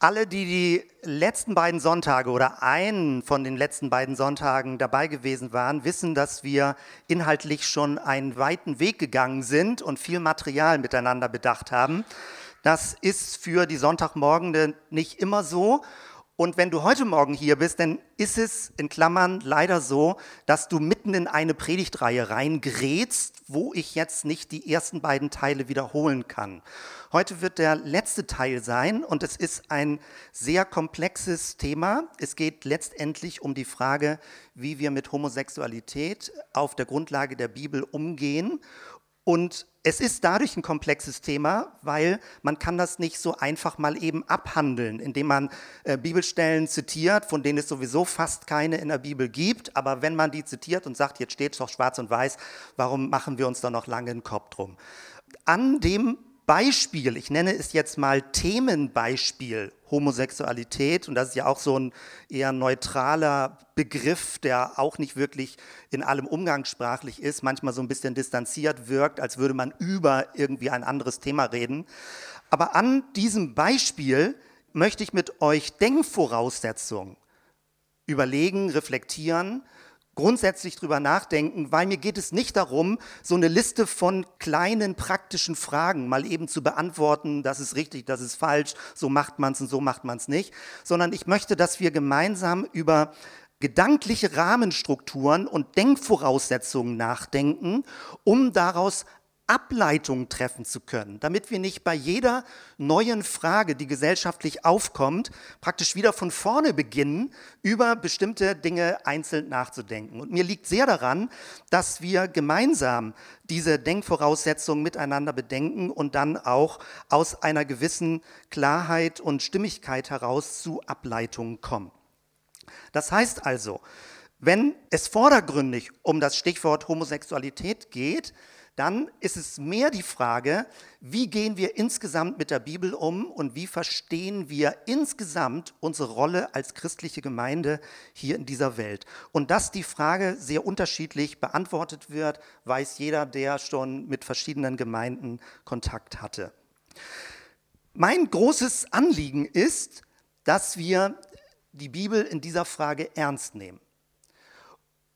Alle, die die letzten beiden Sonntage oder einen von den letzten beiden Sonntagen dabei gewesen waren, wissen, dass wir inhaltlich schon einen weiten Weg gegangen sind und viel Material miteinander bedacht haben. Das ist für die Sonntagmorgende nicht immer so. Und wenn du heute Morgen hier bist, dann ist es in Klammern leider so, dass du mitten in eine Predigtreihe reingerätst, wo ich jetzt nicht die ersten beiden Teile wiederholen kann. Heute wird der letzte Teil sein und es ist ein sehr komplexes Thema. Es geht letztendlich um die Frage, wie wir mit Homosexualität auf der Grundlage der Bibel umgehen und es ist dadurch ein komplexes Thema, weil man kann das nicht so einfach mal eben abhandeln, indem man äh, Bibelstellen zitiert, von denen es sowieso fast keine in der Bibel gibt. Aber wenn man die zitiert und sagt, jetzt steht es doch schwarz und weiß, warum machen wir uns da noch lange einen Kopf drum? An dem Beispiel, ich nenne es jetzt mal Themenbeispiel Homosexualität, und das ist ja auch so ein eher neutraler Begriff, der auch nicht wirklich in allem umgangssprachlich ist, manchmal so ein bisschen distanziert wirkt, als würde man über irgendwie ein anderes Thema reden. Aber an diesem Beispiel möchte ich mit euch Denkvoraussetzungen überlegen, reflektieren, grundsätzlich drüber nachdenken, weil mir geht es nicht darum, so eine Liste von kleinen praktischen Fragen mal eben zu beantworten, das ist richtig, das ist falsch, so macht man es und so macht man es nicht, sondern ich möchte, dass wir gemeinsam über gedankliche Rahmenstrukturen und Denkvoraussetzungen nachdenken, um daraus Ableitungen treffen zu können, damit wir nicht bei jeder neuen Frage, die gesellschaftlich aufkommt, praktisch wieder von vorne beginnen, über bestimmte Dinge einzeln nachzudenken. Und mir liegt sehr daran, dass wir gemeinsam diese Denkvoraussetzungen miteinander bedenken und dann auch aus einer gewissen Klarheit und Stimmigkeit heraus zu Ableitungen kommen. Das heißt also, wenn es vordergründig um das Stichwort Homosexualität geht, dann ist es mehr die Frage, wie gehen wir insgesamt mit der Bibel um und wie verstehen wir insgesamt unsere Rolle als christliche Gemeinde hier in dieser Welt. Und dass die Frage sehr unterschiedlich beantwortet wird, weiß jeder, der schon mit verschiedenen Gemeinden Kontakt hatte. Mein großes Anliegen ist, dass wir die Bibel in dieser Frage ernst nehmen.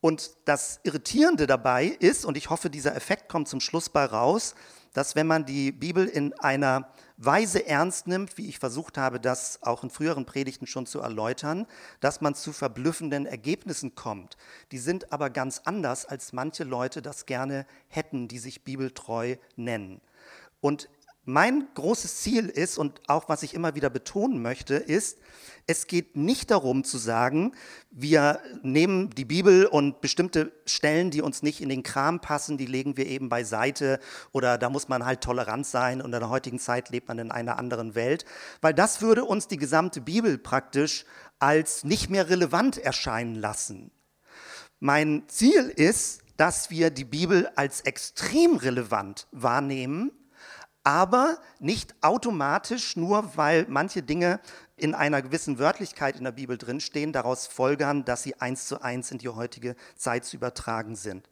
Und das Irritierende dabei ist, und ich hoffe, dieser Effekt kommt zum Schluss bei raus, dass wenn man die Bibel in einer Weise ernst nimmt, wie ich versucht habe, das auch in früheren Predigten schon zu erläutern, dass man zu verblüffenden Ergebnissen kommt. Die sind aber ganz anders, als manche Leute das gerne hätten, die sich bibeltreu nennen. Und mein großes Ziel ist und auch was ich immer wieder betonen möchte, ist, es geht nicht darum zu sagen, wir nehmen die Bibel und bestimmte Stellen, die uns nicht in den Kram passen, die legen wir eben beiseite oder da muss man halt tolerant sein und in der heutigen Zeit lebt man in einer anderen Welt, weil das würde uns die gesamte Bibel praktisch als nicht mehr relevant erscheinen lassen. Mein Ziel ist, dass wir die Bibel als extrem relevant wahrnehmen aber nicht automatisch nur, weil manche Dinge in einer gewissen Wörtlichkeit in der Bibel drinstehen, daraus folgern, dass sie eins zu eins in die heutige Zeit zu übertragen sind.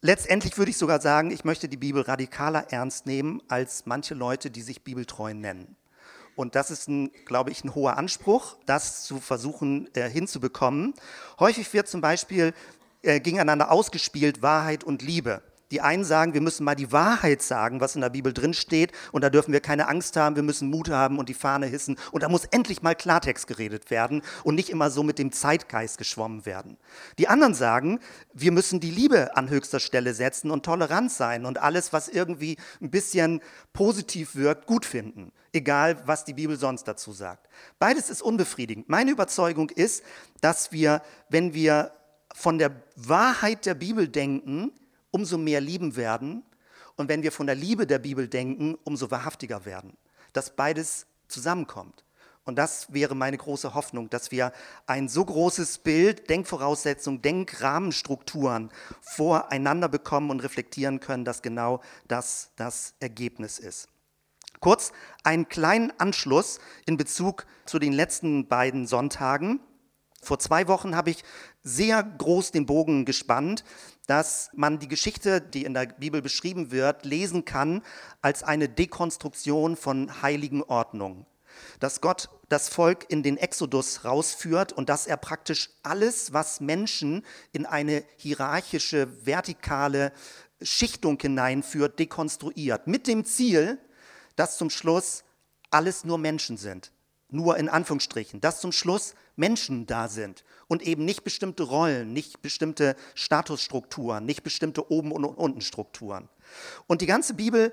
Letztendlich würde ich sogar sagen, ich möchte die Bibel radikaler ernst nehmen als manche Leute, die sich bibeltreu nennen. Und das ist, ein, glaube ich, ein hoher Anspruch, das zu versuchen äh, hinzubekommen. Häufig wird zum Beispiel äh, gegeneinander ausgespielt Wahrheit und Liebe. Die einen sagen, wir müssen mal die Wahrheit sagen, was in der Bibel drin steht, und da dürfen wir keine Angst haben, wir müssen Mut haben und die Fahne hissen. Und da muss endlich mal Klartext geredet werden und nicht immer so mit dem Zeitgeist geschwommen werden. Die anderen sagen, wir müssen die Liebe an höchster Stelle setzen und tolerant sein und alles, was irgendwie ein bisschen positiv wirkt, gut finden, egal was die Bibel sonst dazu sagt. Beides ist unbefriedigend. Meine Überzeugung ist, dass wir, wenn wir von der Wahrheit der Bibel denken, umso mehr lieben werden. Und wenn wir von der Liebe der Bibel denken, umso wahrhaftiger werden. Dass beides zusammenkommt. Und das wäre meine große Hoffnung, dass wir ein so großes Bild, Denkvoraussetzungen, Denkrahmenstrukturen voreinander bekommen und reflektieren können, dass genau das das Ergebnis ist. Kurz einen kleinen Anschluss in Bezug zu den letzten beiden Sonntagen. Vor zwei Wochen habe ich sehr groß den Bogen gespannt, dass man die Geschichte, die in der Bibel beschrieben wird, lesen kann als eine Dekonstruktion von heiligen Ordnungen. dass Gott das Volk in den Exodus rausführt und dass er praktisch alles, was Menschen in eine hierarchische, vertikale Schichtung hineinführt, dekonstruiert. Mit dem Ziel, dass zum Schluss alles nur Menschen sind. Nur in Anführungsstrichen. Dass zum Schluss Menschen da sind und eben nicht bestimmte Rollen, nicht bestimmte Statusstrukturen, nicht bestimmte Oben- und Untenstrukturen. Und die ganze Bibel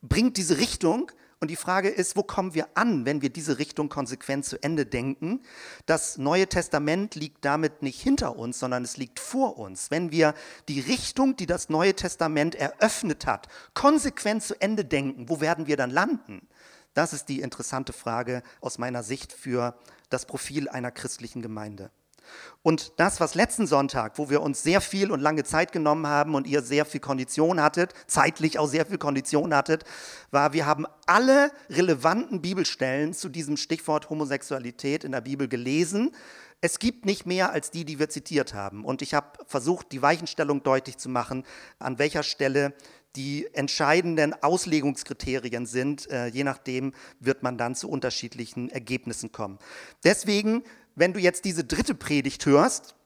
bringt diese Richtung, und die Frage ist, wo kommen wir an, wenn wir diese Richtung konsequent zu Ende denken? Das Neue Testament liegt damit nicht hinter uns, sondern es liegt vor uns. Wenn wir die Richtung, die das Neue Testament eröffnet hat, konsequent zu Ende denken, wo werden wir dann landen? Das ist die interessante Frage aus meiner Sicht für das Profil einer christlichen Gemeinde. Und das, was letzten Sonntag, wo wir uns sehr viel und lange Zeit genommen haben und ihr sehr viel Kondition hattet, zeitlich auch sehr viel Kondition hattet, war, wir haben alle relevanten Bibelstellen zu diesem Stichwort Homosexualität in der Bibel gelesen. Es gibt nicht mehr als die, die wir zitiert haben. Und ich habe versucht, die Weichenstellung deutlich zu machen, an welcher Stelle die entscheidenden Auslegungskriterien sind. Äh, je nachdem wird man dann zu unterschiedlichen Ergebnissen kommen. Deswegen wenn du jetzt diese dritte Predigt hörst,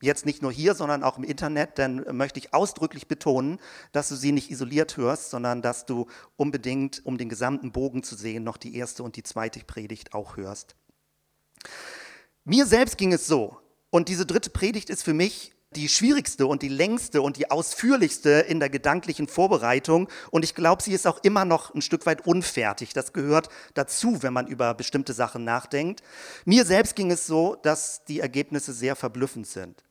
jetzt nicht nur hier, sondern auch im Internet, dann möchte ich ausdrücklich betonen, dass du sie nicht isoliert hörst, sondern dass du unbedingt, um den gesamten Bogen zu sehen, noch die erste und die zweite Predigt auch hörst. Mir selbst ging es so, und diese dritte Predigt ist für mich die schwierigste und die längste und die ausführlichste in der gedanklichen Vorbereitung. Und ich glaube, sie ist auch immer noch ein Stück weit unfertig. Das gehört dazu, wenn man über bestimmte Sachen nachdenkt. Mir selbst ging es so, dass die Ergebnisse sehr verblüffend sind,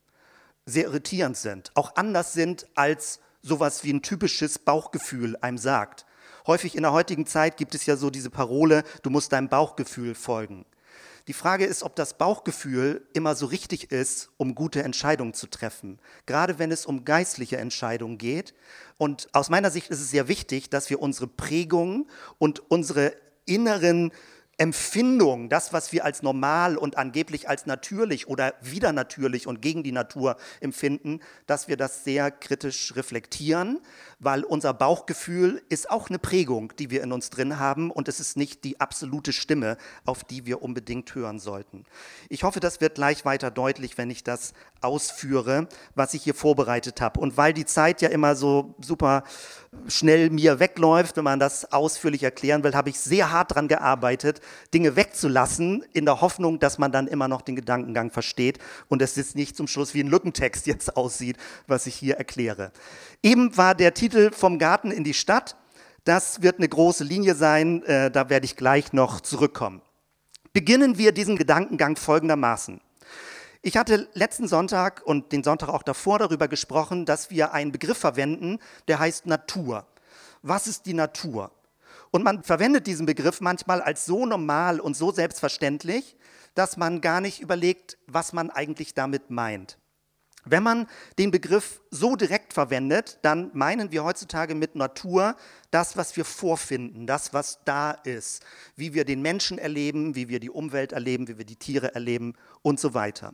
sehr irritierend sind, auch anders sind, als sowas wie ein typisches Bauchgefühl einem sagt. Häufig in der heutigen Zeit gibt es ja so diese Parole, du musst deinem Bauchgefühl folgen. Die Frage ist, ob das Bauchgefühl immer so richtig ist, um gute Entscheidungen zu treffen. Gerade wenn es um geistliche Entscheidungen geht. Und aus meiner Sicht ist es sehr wichtig, dass wir unsere Prägungen und unsere inneren Empfindung, das, was wir als normal und angeblich als natürlich oder wieder natürlich und gegen die Natur empfinden, dass wir das sehr kritisch reflektieren, weil unser Bauchgefühl ist auch eine Prägung, die wir in uns drin haben und es ist nicht die absolute Stimme, auf die wir unbedingt hören sollten. Ich hoffe, das wird gleich weiter deutlich, wenn ich das ausführe, was ich hier vorbereitet habe. Und weil die Zeit ja immer so super schnell mir wegläuft, wenn man das ausführlich erklären will, habe ich sehr hart daran gearbeitet, Dinge wegzulassen, in der Hoffnung, dass man dann immer noch den Gedankengang versteht und es jetzt nicht zum Schluss wie ein Lückentext jetzt aussieht, was ich hier erkläre. Eben war der Titel vom Garten in die Stadt. Das wird eine große Linie sein, äh, da werde ich gleich noch zurückkommen. Beginnen wir diesen Gedankengang folgendermaßen. Ich hatte letzten Sonntag und den Sonntag auch davor darüber gesprochen, dass wir einen Begriff verwenden, der heißt Natur. Was ist die Natur? Und man verwendet diesen Begriff manchmal als so normal und so selbstverständlich, dass man gar nicht überlegt, was man eigentlich damit meint. Wenn man den Begriff so direkt verwendet, dann meinen wir heutzutage mit Natur das, was wir vorfinden, das, was da ist, wie wir den Menschen erleben, wie wir die Umwelt erleben, wie wir die Tiere erleben und so weiter.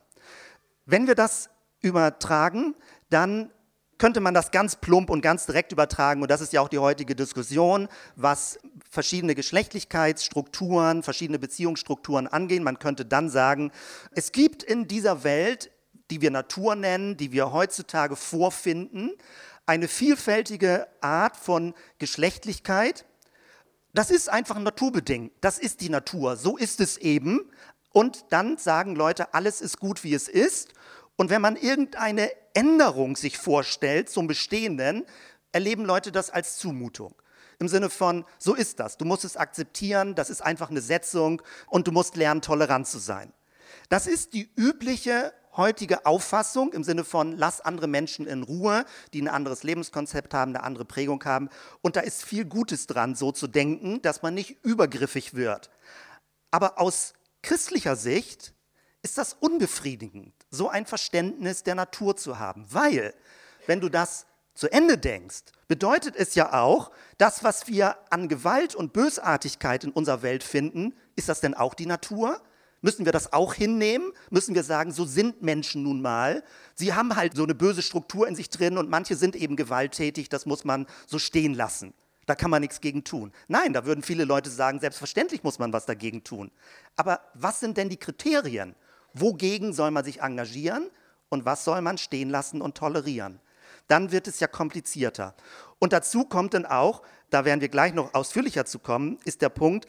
Wenn wir das übertragen, dann könnte man das ganz plump und ganz direkt übertragen, und das ist ja auch die heutige Diskussion, was verschiedene Geschlechtlichkeitsstrukturen, verschiedene Beziehungsstrukturen angehen. Man könnte dann sagen, es gibt in dieser Welt, die wir Natur nennen, die wir heutzutage vorfinden, eine vielfältige Art von Geschlechtlichkeit. Das ist einfach naturbedingt. Das ist die Natur. So ist es eben. Und dann sagen Leute, alles ist gut, wie es ist. Und wenn man irgendeine Änderung sich vorstellt zum Bestehenden, erleben Leute das als Zumutung. Im Sinne von, so ist das. Du musst es akzeptieren, das ist einfach eine Setzung und du musst lernen, tolerant zu sein. Das ist die übliche heutige Auffassung im Sinne von, lass andere Menschen in Ruhe, die ein anderes Lebenskonzept haben, eine andere Prägung haben. Und da ist viel Gutes dran, so zu denken, dass man nicht übergriffig wird. Aber aus christlicher Sicht ist das unbefriedigend, so ein Verständnis der Natur zu haben, weil wenn du das zu Ende denkst, bedeutet es ja auch, das, was wir an Gewalt und Bösartigkeit in unserer Welt finden, ist das denn auch die Natur? Müssen wir das auch hinnehmen? Müssen wir sagen, so sind Menschen nun mal. Sie haben halt so eine böse Struktur in sich drin und manche sind eben gewalttätig, das muss man so stehen lassen. Da kann man nichts gegen tun. Nein, da würden viele Leute sagen, selbstverständlich muss man was dagegen tun. Aber was sind denn die Kriterien? Wogegen soll man sich engagieren und was soll man stehen lassen und tolerieren? Dann wird es ja komplizierter. Und dazu kommt dann auch, da werden wir gleich noch ausführlicher zu kommen, ist der Punkt,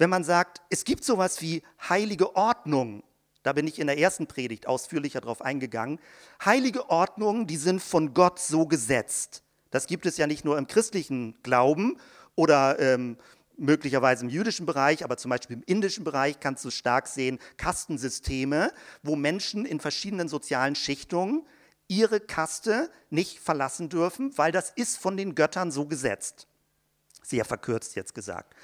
wenn man sagt, es gibt sowas wie heilige Ordnung. Da bin ich in der ersten Predigt ausführlicher darauf eingegangen. Heilige Ordnungen, die sind von Gott so gesetzt. Das gibt es ja nicht nur im christlichen Glauben oder ähm, möglicherweise im jüdischen Bereich, aber zum Beispiel im indischen Bereich kannst du stark sehen, Kastensysteme, wo Menschen in verschiedenen sozialen Schichtungen ihre Kaste nicht verlassen dürfen, weil das ist von den Göttern so gesetzt. Sehr verkürzt jetzt gesagt.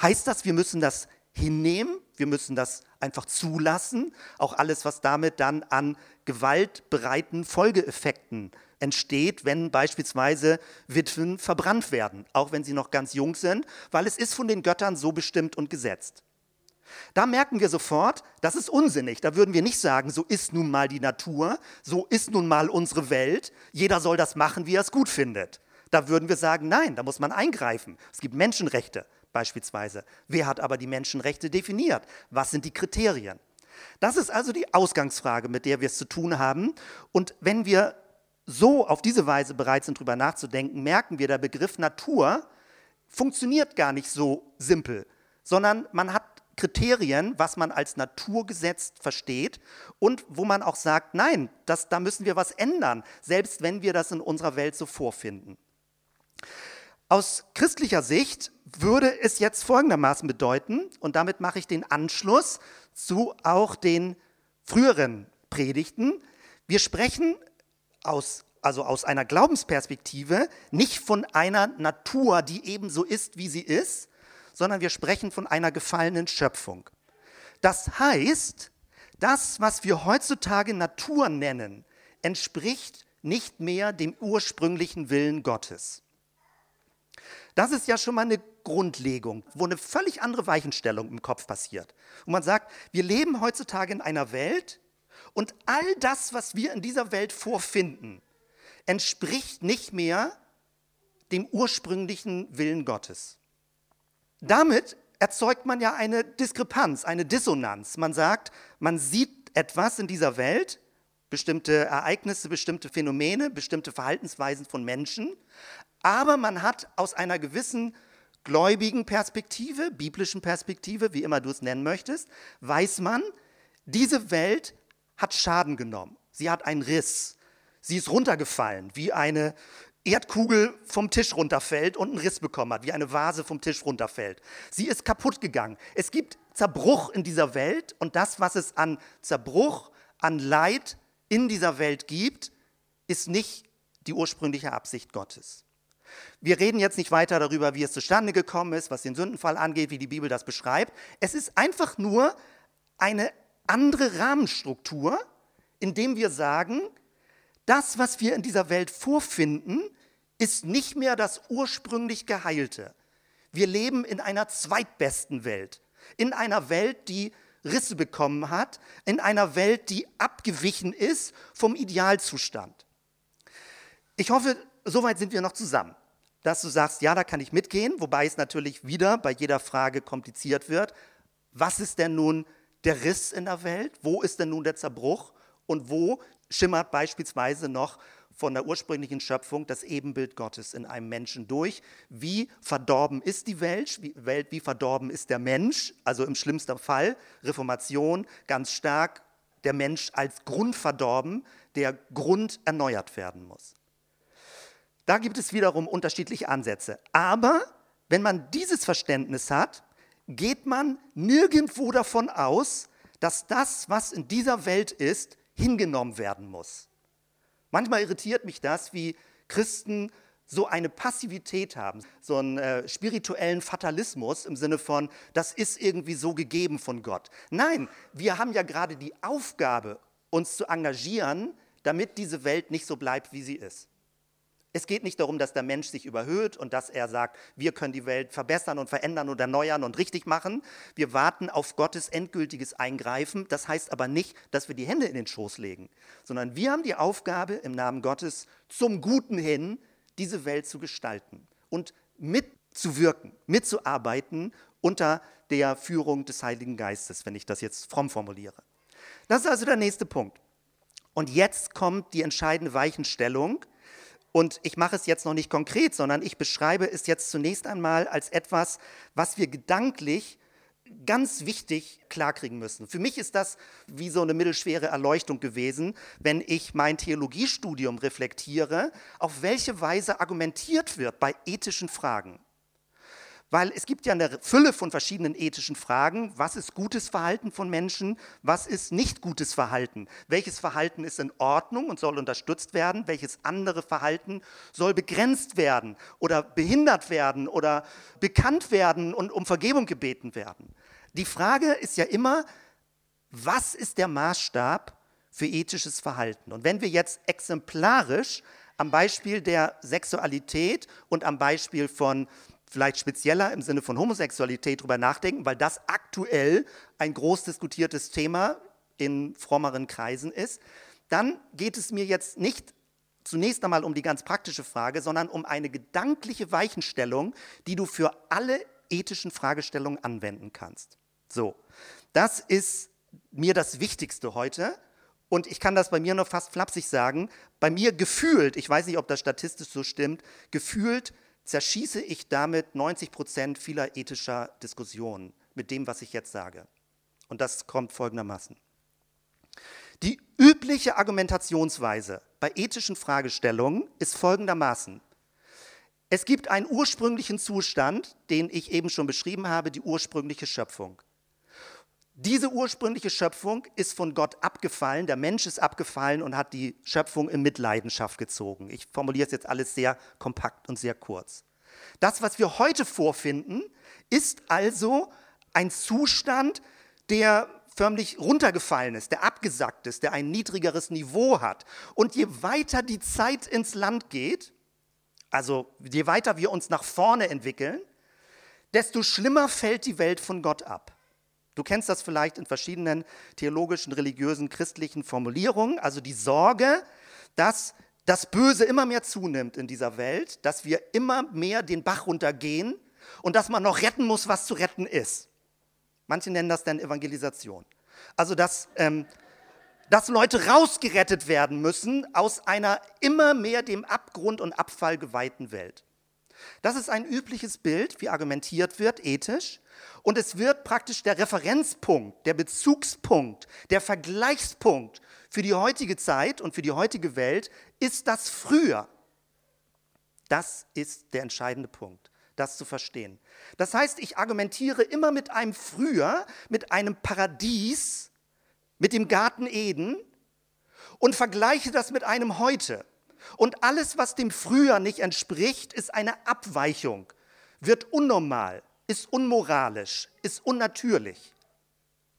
Heißt das, wir müssen das hinnehmen, wir müssen das einfach zulassen, auch alles, was damit dann an gewaltbereiten Folgeeffekten entsteht, wenn beispielsweise Witwen verbrannt werden, auch wenn sie noch ganz jung sind, weil es ist von den Göttern so bestimmt und gesetzt. Da merken wir sofort, das ist unsinnig. Da würden wir nicht sagen, so ist nun mal die Natur, so ist nun mal unsere Welt, jeder soll das machen, wie er es gut findet. Da würden wir sagen, nein, da muss man eingreifen. Es gibt Menschenrechte beispielsweise. Wer hat aber die Menschenrechte definiert? Was sind die Kriterien? Das ist also die Ausgangsfrage, mit der wir es zu tun haben. Und wenn wir so auf diese Weise bereit sind, darüber nachzudenken, merken wir, der Begriff Natur funktioniert gar nicht so simpel, sondern man hat Kriterien, was man als Naturgesetz versteht und wo man auch sagt, nein, das, da müssen wir was ändern, selbst wenn wir das in unserer Welt so vorfinden. Aus christlicher Sicht würde es jetzt folgendermaßen bedeuten, und damit mache ich den Anschluss zu auch den früheren Predigten. Wir sprechen aus, also aus einer Glaubensperspektive nicht von einer Natur, die ebenso ist, wie sie ist, sondern wir sprechen von einer gefallenen Schöpfung. Das heißt, das, was wir heutzutage Natur nennen, entspricht nicht mehr dem ursprünglichen Willen Gottes. Das ist ja schon mal eine Grundlegung, wo eine völlig andere Weichenstellung im Kopf passiert. Und man sagt, wir leben heutzutage in einer Welt, und all das, was wir in dieser Welt vorfinden, entspricht nicht mehr dem ursprünglichen Willen Gottes. Damit erzeugt man ja eine Diskrepanz, eine Dissonanz. Man sagt, man sieht etwas in dieser Welt, bestimmte Ereignisse, bestimmte Phänomene, bestimmte Verhaltensweisen von Menschen, aber man hat aus einer gewissen gläubigen Perspektive, biblischen Perspektive, wie immer du es nennen möchtest, weiß man, diese Welt hat Schaden genommen. Sie hat einen Riss. Sie ist runtergefallen, wie eine Erdkugel vom Tisch runterfällt und einen Riss bekommen hat, wie eine Vase vom Tisch runterfällt. Sie ist kaputt gegangen. Es gibt Zerbruch in dieser Welt und das, was es an Zerbruch, an Leid in dieser Welt gibt, ist nicht die ursprüngliche Absicht Gottes. Wir reden jetzt nicht weiter darüber, wie es zustande gekommen ist, was den Sündenfall angeht, wie die Bibel das beschreibt. Es ist einfach nur eine andere Rahmenstruktur, indem wir sagen, das, was wir in dieser Welt vorfinden, ist nicht mehr das ursprünglich Geheilte. Wir leben in einer zweitbesten Welt, in einer Welt, die Risse bekommen hat, in einer Welt, die abgewichen ist vom Idealzustand. Ich hoffe, soweit sind wir noch zusammen, dass du sagst, ja, da kann ich mitgehen, wobei es natürlich wieder bei jeder Frage kompliziert wird. Was ist denn nun der Riss in der Welt? Wo ist denn nun der Zerbruch? Und wo schimmert beispielsweise noch von der ursprünglichen Schöpfung das Ebenbild Gottes in einem Menschen durch? Wie verdorben ist die Welt? Wie, Welt, wie verdorben ist der Mensch? Also im schlimmsten Fall Reformation ganz stark der Mensch als Grund verdorben, der Grund erneuert werden muss. Da gibt es wiederum unterschiedliche Ansätze. Aber wenn man dieses Verständnis hat, geht man nirgendwo davon aus, dass das, was in dieser Welt ist, hingenommen werden muss. Manchmal irritiert mich das, wie Christen so eine Passivität haben, so einen äh, spirituellen Fatalismus im Sinne von, das ist irgendwie so gegeben von Gott. Nein, wir haben ja gerade die Aufgabe, uns zu engagieren, damit diese Welt nicht so bleibt, wie sie ist. Es geht nicht darum, dass der Mensch sich überhöht und dass er sagt, wir können die Welt verbessern und verändern und erneuern und richtig machen. Wir warten auf Gottes endgültiges Eingreifen. Das heißt aber nicht, dass wir die Hände in den Schoß legen, sondern wir haben die Aufgabe, im Namen Gottes zum Guten hin diese Welt zu gestalten und mit zu wirken, mitzuarbeiten unter der Führung des Heiligen Geistes, wenn ich das jetzt fromm formuliere. Das ist also der nächste Punkt. Und jetzt kommt die entscheidende Weichenstellung. Und ich mache es jetzt noch nicht konkret, sondern ich beschreibe es jetzt zunächst einmal als etwas, was wir gedanklich ganz wichtig klarkriegen müssen. Für mich ist das wie so eine mittelschwere Erleuchtung gewesen, wenn ich mein Theologiestudium reflektiere, auf welche Weise argumentiert wird bei ethischen Fragen. Weil es gibt ja eine Fülle von verschiedenen ethischen Fragen. Was ist gutes Verhalten von Menschen? Was ist nicht gutes Verhalten? Welches Verhalten ist in Ordnung und soll unterstützt werden? Welches andere Verhalten soll begrenzt werden oder behindert werden oder bekannt werden und um Vergebung gebeten werden? Die Frage ist ja immer, was ist der Maßstab für ethisches Verhalten? Und wenn wir jetzt exemplarisch am Beispiel der Sexualität und am Beispiel von vielleicht spezieller im Sinne von Homosexualität drüber nachdenken, weil das aktuell ein groß diskutiertes Thema in frommeren Kreisen ist, dann geht es mir jetzt nicht zunächst einmal um die ganz praktische Frage, sondern um eine gedankliche Weichenstellung, die du für alle ethischen Fragestellungen anwenden kannst. So, das ist mir das Wichtigste heute. Und ich kann das bei mir noch fast flapsig sagen. Bei mir gefühlt, ich weiß nicht, ob das statistisch so stimmt, gefühlt zerschieße ich damit 90 Prozent vieler ethischer Diskussionen mit dem, was ich jetzt sage. Und das kommt folgendermaßen. Die übliche Argumentationsweise bei ethischen Fragestellungen ist folgendermaßen. Es gibt einen ursprünglichen Zustand, den ich eben schon beschrieben habe, die ursprüngliche Schöpfung. Diese ursprüngliche Schöpfung ist von Gott abgefallen, der Mensch ist abgefallen und hat die Schöpfung in Mitleidenschaft gezogen. Ich formuliere es jetzt alles sehr kompakt und sehr kurz. Das, was wir heute vorfinden, ist also ein Zustand, der förmlich runtergefallen ist, der abgesackt ist, der ein niedrigeres Niveau hat. Und je weiter die Zeit ins Land geht, also je weiter wir uns nach vorne entwickeln, desto schlimmer fällt die Welt von Gott ab. Du kennst das vielleicht in verschiedenen theologischen, religiösen, christlichen Formulierungen, also die Sorge, dass das Böse immer mehr zunimmt in dieser Welt, dass wir immer mehr den Bach runtergehen und dass man noch retten muss, was zu retten ist. Manche nennen das dann Evangelisation. Also, dass, ähm, dass Leute rausgerettet werden müssen aus einer immer mehr dem Abgrund und Abfall geweihten Welt. Das ist ein übliches Bild, wie argumentiert wird, ethisch. Und es wird praktisch der Referenzpunkt, der Bezugspunkt, der Vergleichspunkt für die heutige Zeit und für die heutige Welt ist das früher. Das ist der entscheidende Punkt, das zu verstehen. Das heißt, ich argumentiere immer mit einem früher, mit einem Paradies, mit dem Garten Eden und vergleiche das mit einem heute. Und alles, was dem Früher nicht entspricht, ist eine Abweichung, wird unnormal, ist unmoralisch, ist unnatürlich.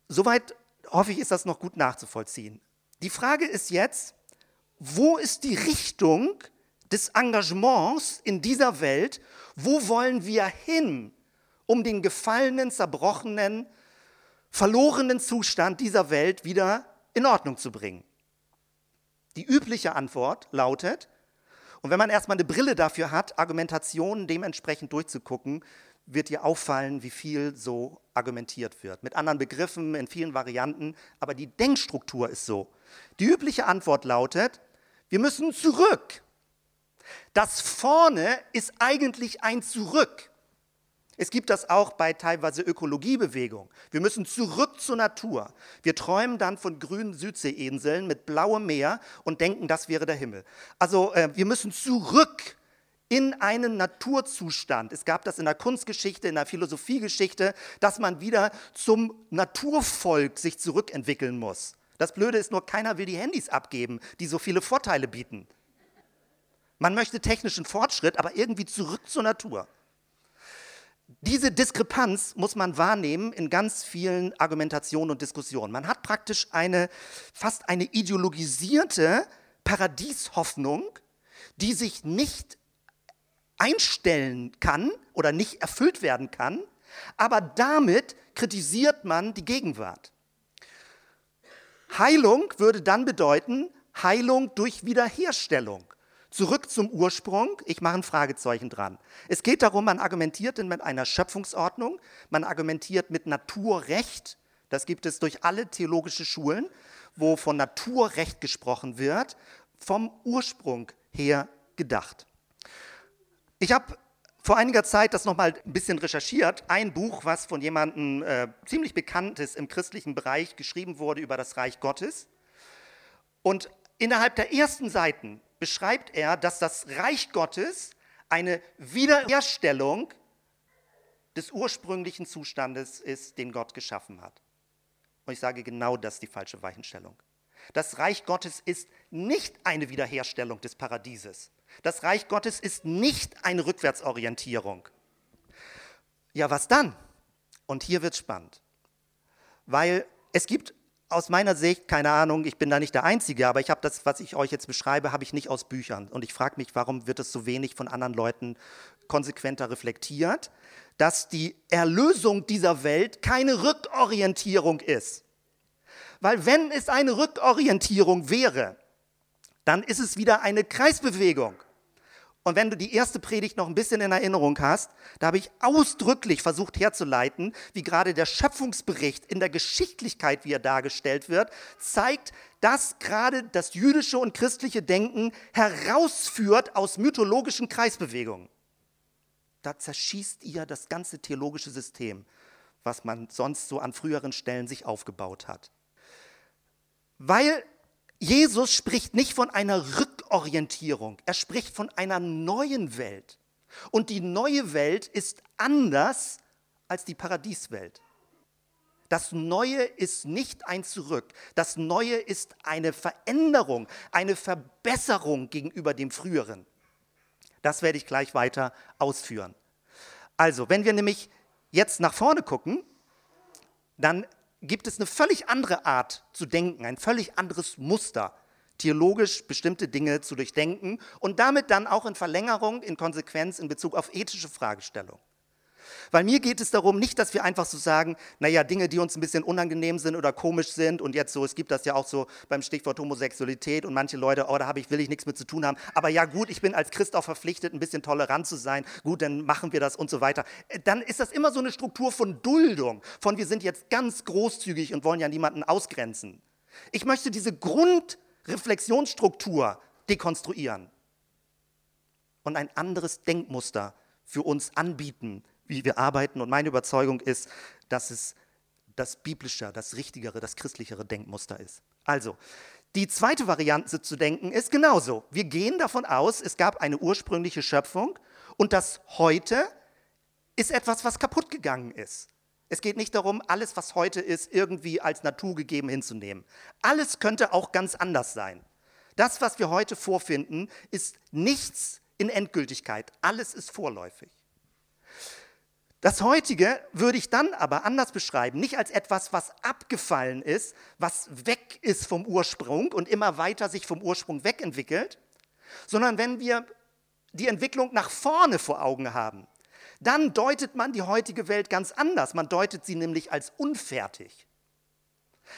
Soweit hoffe ich, ist das noch gut nachzuvollziehen. Die Frage ist jetzt, wo ist die Richtung des Engagements in dieser Welt? Wo wollen wir hin, um den gefallenen, zerbrochenen, verlorenen Zustand dieser Welt wieder in Ordnung zu bringen? Die übliche Antwort lautet, und wenn man erstmal eine Brille dafür hat, Argumentationen dementsprechend durchzugucken, wird dir auffallen, wie viel so argumentiert wird. Mit anderen Begriffen, in vielen Varianten, aber die Denkstruktur ist so. Die übliche Antwort lautet, wir müssen zurück. Das vorne ist eigentlich ein Zurück. Es gibt das auch bei teilweise Ökologiebewegung. Wir müssen zurück zur Natur. Wir träumen dann von grünen Südseeinseln mit blauem Meer und denken, das wäre der Himmel. Also äh, wir müssen zurück in einen Naturzustand. Es gab das in der Kunstgeschichte, in der Philosophiegeschichte, dass man wieder zum Naturvolk sich zurückentwickeln muss. Das Blöde ist nur, keiner will die Handys abgeben, die so viele Vorteile bieten. Man möchte technischen Fortschritt, aber irgendwie zurück zur Natur. Diese Diskrepanz muss man wahrnehmen in ganz vielen Argumentationen und Diskussionen. Man hat praktisch eine fast eine ideologisierte Paradieshoffnung, die sich nicht einstellen kann oder nicht erfüllt werden kann, aber damit kritisiert man die Gegenwart. Heilung würde dann bedeuten Heilung durch Wiederherstellung. Zurück zum Ursprung, ich mache ein Fragezeichen dran. Es geht darum, man argumentiert mit einer Schöpfungsordnung, man argumentiert mit Naturrecht, das gibt es durch alle theologische Schulen, wo von Naturrecht gesprochen wird, vom Ursprung her gedacht. Ich habe vor einiger Zeit das nochmal ein bisschen recherchiert. Ein Buch, was von jemandem äh, ziemlich bekannt ist im christlichen Bereich, geschrieben wurde über das Reich Gottes. Und innerhalb der ersten Seiten beschreibt er, dass das Reich Gottes eine Wiederherstellung des ursprünglichen Zustandes ist, den Gott geschaffen hat. Und ich sage genau das ist die falsche Weichenstellung. Das Reich Gottes ist nicht eine Wiederherstellung des Paradieses. Das Reich Gottes ist nicht eine Rückwärtsorientierung. Ja, was dann? Und hier wird spannend. Weil es gibt aus meiner Sicht, keine Ahnung, ich bin da nicht der Einzige, aber ich habe das, was ich euch jetzt beschreibe, habe ich nicht aus Büchern. Und ich frage mich, warum wird es so wenig von anderen Leuten konsequenter reflektiert, dass die Erlösung dieser Welt keine Rückorientierung ist. Weil wenn es eine Rückorientierung wäre, dann ist es wieder eine Kreisbewegung. Und wenn du die erste Predigt noch ein bisschen in Erinnerung hast, da habe ich ausdrücklich versucht herzuleiten, wie gerade der Schöpfungsbericht in der Geschichtlichkeit, wie er dargestellt wird, zeigt, dass gerade das jüdische und christliche Denken herausführt aus mythologischen Kreisbewegungen. Da zerschießt ihr das ganze theologische System, was man sonst so an früheren Stellen sich aufgebaut hat. Weil Jesus spricht nicht von einer Rückorientierung, er spricht von einer neuen Welt. Und die neue Welt ist anders als die Paradieswelt. Das Neue ist nicht ein Zurück. Das Neue ist eine Veränderung, eine Verbesserung gegenüber dem Früheren. Das werde ich gleich weiter ausführen. Also, wenn wir nämlich jetzt nach vorne gucken, dann gibt es eine völlig andere Art zu denken, ein völlig anderes Muster, theologisch bestimmte Dinge zu durchdenken und damit dann auch in Verlängerung, in Konsequenz in Bezug auf ethische Fragestellungen. Weil mir geht es darum, nicht, dass wir einfach so sagen, naja, Dinge, die uns ein bisschen unangenehm sind oder komisch sind und jetzt so, es gibt das ja auch so beim Stichwort Homosexualität und manche Leute, oh, da habe ich, will ich nichts mit zu tun haben. Aber ja gut, ich bin als Christ auch verpflichtet, ein bisschen tolerant zu sein. Gut, dann machen wir das und so weiter. Äh, dann ist das immer so eine Struktur von Duldung, von wir sind jetzt ganz großzügig und wollen ja niemanden ausgrenzen. Ich möchte diese Grundreflexionsstruktur dekonstruieren und ein anderes Denkmuster für uns anbieten, wie wir arbeiten. Und meine Überzeugung ist, dass es das biblische, das richtigere, das christlichere Denkmuster ist. Also, die zweite Variante zu denken ist genauso. Wir gehen davon aus, es gab eine ursprüngliche Schöpfung und das heute ist etwas, was kaputt gegangen ist. Es geht nicht darum, alles, was heute ist, irgendwie als naturgegeben hinzunehmen. Alles könnte auch ganz anders sein. Das, was wir heute vorfinden, ist nichts in Endgültigkeit. Alles ist vorläufig. Das heutige würde ich dann aber anders beschreiben, nicht als etwas, was abgefallen ist, was weg ist vom Ursprung und immer weiter sich vom Ursprung wegentwickelt, sondern wenn wir die Entwicklung nach vorne vor Augen haben, dann deutet man die heutige Welt ganz anders. Man deutet sie nämlich als unfertig,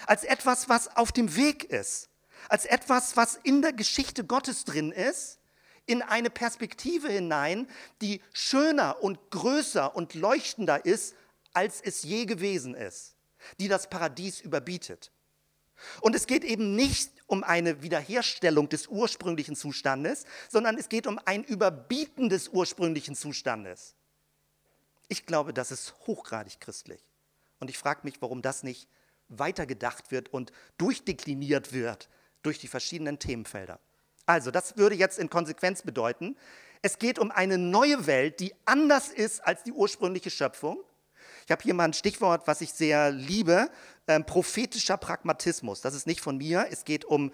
als etwas, was auf dem Weg ist, als etwas, was in der Geschichte Gottes drin ist in eine Perspektive hinein, die schöner und größer und leuchtender ist, als es je gewesen ist, die das Paradies überbietet. Und es geht eben nicht um eine Wiederherstellung des ursprünglichen Zustandes, sondern es geht um ein Überbieten des ursprünglichen Zustandes. Ich glaube, das ist hochgradig christlich. Und ich frage mich, warum das nicht weitergedacht wird und durchdekliniert wird durch die verschiedenen Themenfelder. Also, das würde jetzt in Konsequenz bedeuten, es geht um eine neue Welt, die anders ist als die ursprüngliche Schöpfung. Ich habe hier mal ein Stichwort, was ich sehr liebe, ähm, prophetischer Pragmatismus. Das ist nicht von mir. Es geht um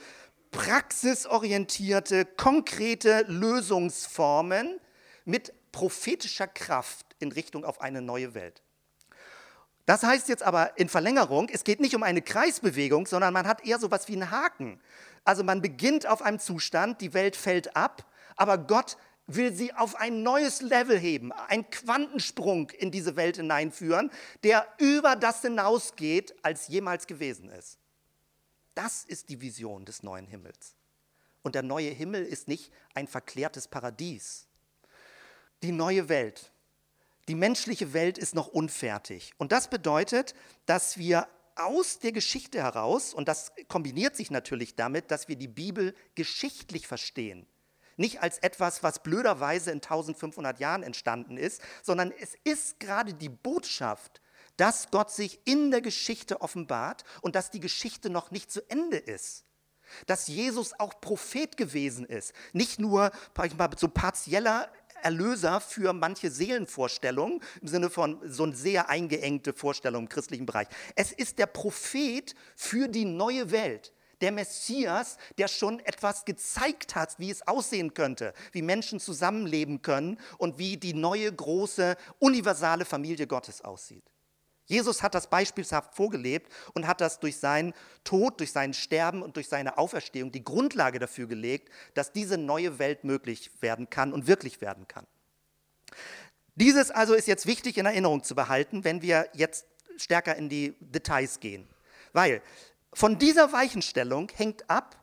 praxisorientierte, konkrete Lösungsformen mit prophetischer Kraft in Richtung auf eine neue Welt. Das heißt jetzt aber in Verlängerung, es geht nicht um eine Kreisbewegung, sondern man hat eher so etwas wie einen Haken. Also man beginnt auf einem Zustand, die Welt fällt ab, aber Gott will sie auf ein neues Level heben, einen Quantensprung in diese Welt hineinführen, der über das hinausgeht, als jemals gewesen ist. Das ist die Vision des neuen Himmels. Und der neue Himmel ist nicht ein verklärtes Paradies. Die neue Welt, die menschliche Welt ist noch unfertig. Und das bedeutet, dass wir aus der Geschichte heraus, und das kombiniert sich natürlich damit, dass wir die Bibel geschichtlich verstehen. Nicht als etwas, was blöderweise in 1500 Jahren entstanden ist, sondern es ist gerade die Botschaft, dass Gott sich in der Geschichte offenbart und dass die Geschichte noch nicht zu Ende ist. Dass Jesus auch Prophet gewesen ist. Nicht nur so partieller Erlöser für manche Seelenvorstellungen, im Sinne von so eine sehr eingeengte Vorstellung im christlichen Bereich. Es ist der Prophet für die neue Welt. Der Messias, der schon etwas gezeigt hat, wie es aussehen könnte, wie Menschen zusammenleben können und wie die neue große universale Familie Gottes aussieht. Jesus hat das beispielshaft vorgelebt und hat das durch seinen Tod, durch sein Sterben und durch seine Auferstehung die Grundlage dafür gelegt, dass diese neue Welt möglich werden kann und wirklich werden kann. Dieses also ist jetzt wichtig in Erinnerung zu behalten, wenn wir jetzt stärker in die Details gehen. Weil von dieser Weichenstellung hängt ab,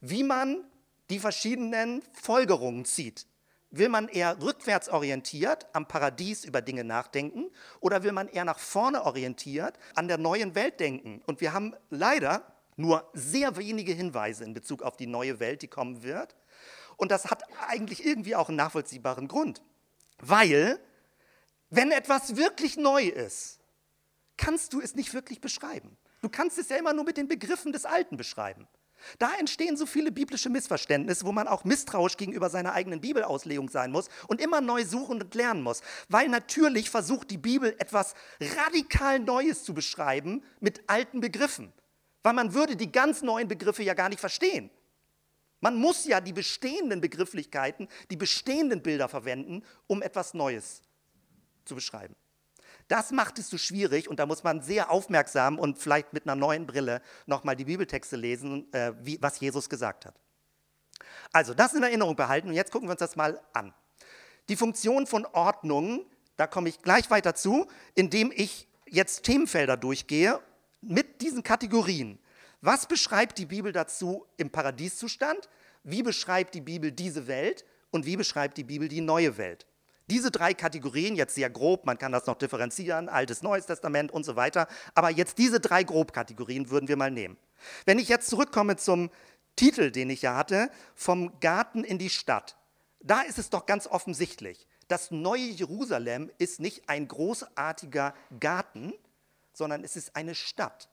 wie man die verschiedenen Folgerungen zieht. Will man eher rückwärts orientiert am Paradies über Dinge nachdenken oder will man eher nach vorne orientiert an der neuen Welt denken? Und wir haben leider nur sehr wenige Hinweise in Bezug auf die neue Welt, die kommen wird. Und das hat eigentlich irgendwie auch einen nachvollziehbaren Grund. Weil, wenn etwas wirklich neu ist, kannst du es nicht wirklich beschreiben. Du kannst es ja immer nur mit den Begriffen des Alten beschreiben. Da entstehen so viele biblische Missverständnisse, wo man auch misstrauisch gegenüber seiner eigenen Bibelauslegung sein muss und immer neu suchen und lernen muss. Weil natürlich versucht die Bibel etwas radikal Neues zu beschreiben mit alten Begriffen. Weil man würde die ganz neuen Begriffe ja gar nicht verstehen. Man muss ja die bestehenden Begrifflichkeiten, die bestehenden Bilder verwenden, um etwas Neues zu beschreiben. Das macht es so schwierig und da muss man sehr aufmerksam und vielleicht mit einer neuen Brille nochmal die Bibeltexte lesen, äh, wie, was Jesus gesagt hat. Also das in Erinnerung behalten und jetzt gucken wir uns das mal an. Die Funktion von Ordnung, da komme ich gleich weiter zu, indem ich jetzt Themenfelder durchgehe mit diesen Kategorien. Was beschreibt die Bibel dazu im Paradieszustand? Wie beschreibt die Bibel diese Welt? Und wie beschreibt die Bibel die neue Welt? Diese drei Kategorien, jetzt sehr grob, man kann das noch differenzieren, Altes, Neues Testament und so weiter, aber jetzt diese drei Grobkategorien würden wir mal nehmen. Wenn ich jetzt zurückkomme zum Titel, den ich ja hatte, vom Garten in die Stadt, da ist es doch ganz offensichtlich, das neue Jerusalem ist nicht ein großartiger Garten, sondern es ist eine Stadt.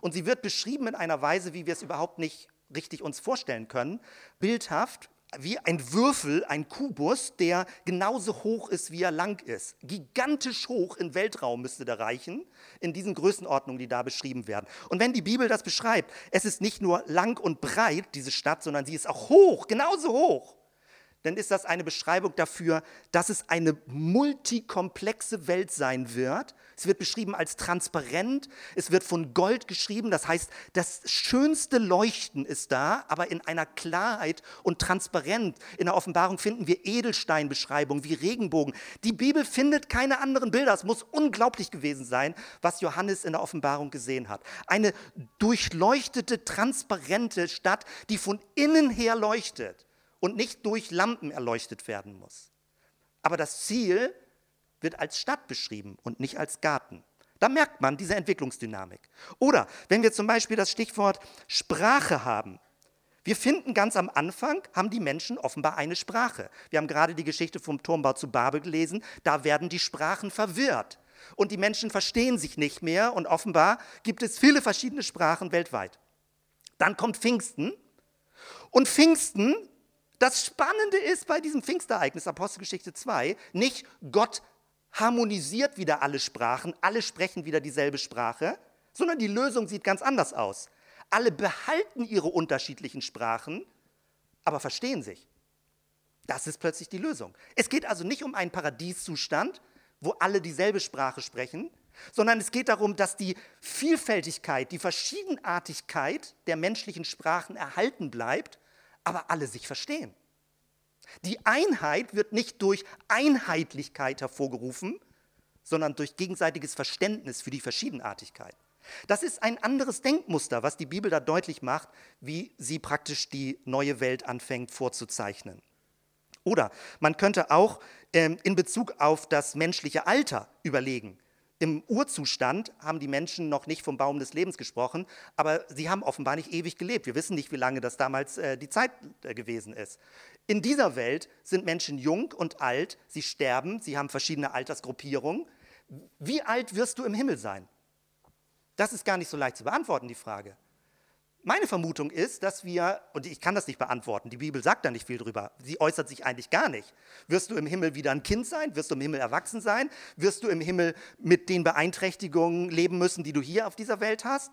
Und sie wird beschrieben in einer Weise, wie wir es überhaupt nicht richtig uns vorstellen können, bildhaft, wie ein Würfel, ein Kubus, der genauso hoch ist, wie er lang ist. Gigantisch hoch im Weltraum müsste der reichen, in diesen Größenordnungen, die da beschrieben werden. Und wenn die Bibel das beschreibt, es ist nicht nur lang und breit, diese Stadt, sondern sie ist auch hoch, genauso hoch dann ist das eine Beschreibung dafür, dass es eine multikomplexe Welt sein wird. Es wird beschrieben als transparent, es wird von Gold geschrieben, das heißt, das schönste Leuchten ist da, aber in einer Klarheit und transparent. In der Offenbarung finden wir Edelsteinbeschreibungen wie Regenbogen. Die Bibel findet keine anderen Bilder. Es muss unglaublich gewesen sein, was Johannes in der Offenbarung gesehen hat. Eine durchleuchtete, transparente Stadt, die von innen her leuchtet und nicht durch Lampen erleuchtet werden muss. Aber das Ziel wird als Stadt beschrieben und nicht als Garten. Da merkt man diese Entwicklungsdynamik. Oder wenn wir zum Beispiel das Stichwort Sprache haben. Wir finden ganz am Anfang, haben die Menschen offenbar eine Sprache. Wir haben gerade die Geschichte vom Turmbau zu Babel gelesen. Da werden die Sprachen verwirrt. Und die Menschen verstehen sich nicht mehr. Und offenbar gibt es viele verschiedene Sprachen weltweit. Dann kommt Pfingsten. Und Pfingsten das Spannende ist bei diesem Pfingstereignis, Apostelgeschichte 2, nicht Gott harmonisiert wieder alle Sprachen, alle sprechen wieder dieselbe Sprache, sondern die Lösung sieht ganz anders aus. Alle behalten ihre unterschiedlichen Sprachen, aber verstehen sich. Das ist plötzlich die Lösung. Es geht also nicht um einen Paradieszustand, wo alle dieselbe Sprache sprechen, sondern es geht darum, dass die Vielfältigkeit, die Verschiedenartigkeit der menschlichen Sprachen erhalten bleibt aber alle sich verstehen. Die Einheit wird nicht durch Einheitlichkeit hervorgerufen, sondern durch gegenseitiges Verständnis für die Verschiedenartigkeit. Das ist ein anderes Denkmuster, was die Bibel da deutlich macht, wie sie praktisch die neue Welt anfängt vorzuzeichnen. Oder man könnte auch ähm, in Bezug auf das menschliche Alter überlegen. Im Urzustand haben die Menschen noch nicht vom Baum des Lebens gesprochen, aber sie haben offenbar nicht ewig gelebt. Wir wissen nicht, wie lange das damals äh, die Zeit äh, gewesen ist. In dieser Welt sind Menschen jung und alt, sie sterben, sie haben verschiedene Altersgruppierungen. Wie alt wirst du im Himmel sein? Das ist gar nicht so leicht zu beantworten, die Frage. Meine Vermutung ist, dass wir, und ich kann das nicht beantworten, die Bibel sagt da nicht viel drüber, sie äußert sich eigentlich gar nicht. Wirst du im Himmel wieder ein Kind sein? Wirst du im Himmel erwachsen sein? Wirst du im Himmel mit den Beeinträchtigungen leben müssen, die du hier auf dieser Welt hast?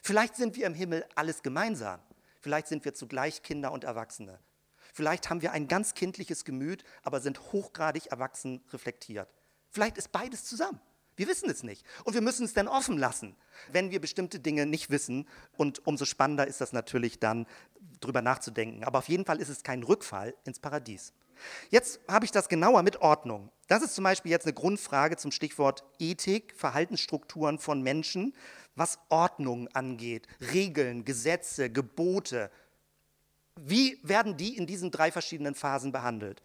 Vielleicht sind wir im Himmel alles gemeinsam. Vielleicht sind wir zugleich Kinder und Erwachsene. Vielleicht haben wir ein ganz kindliches Gemüt, aber sind hochgradig erwachsen reflektiert. Vielleicht ist beides zusammen. Wir wissen es nicht. Und wir müssen es dann offen lassen, wenn wir bestimmte Dinge nicht wissen. Und umso spannender ist das natürlich dann, darüber nachzudenken. Aber auf jeden Fall ist es kein Rückfall ins Paradies. Jetzt habe ich das genauer mit Ordnung. Das ist zum Beispiel jetzt eine Grundfrage zum Stichwort Ethik, Verhaltensstrukturen von Menschen, was Ordnung angeht, Regeln, Gesetze, Gebote. Wie werden die in diesen drei verschiedenen Phasen behandelt?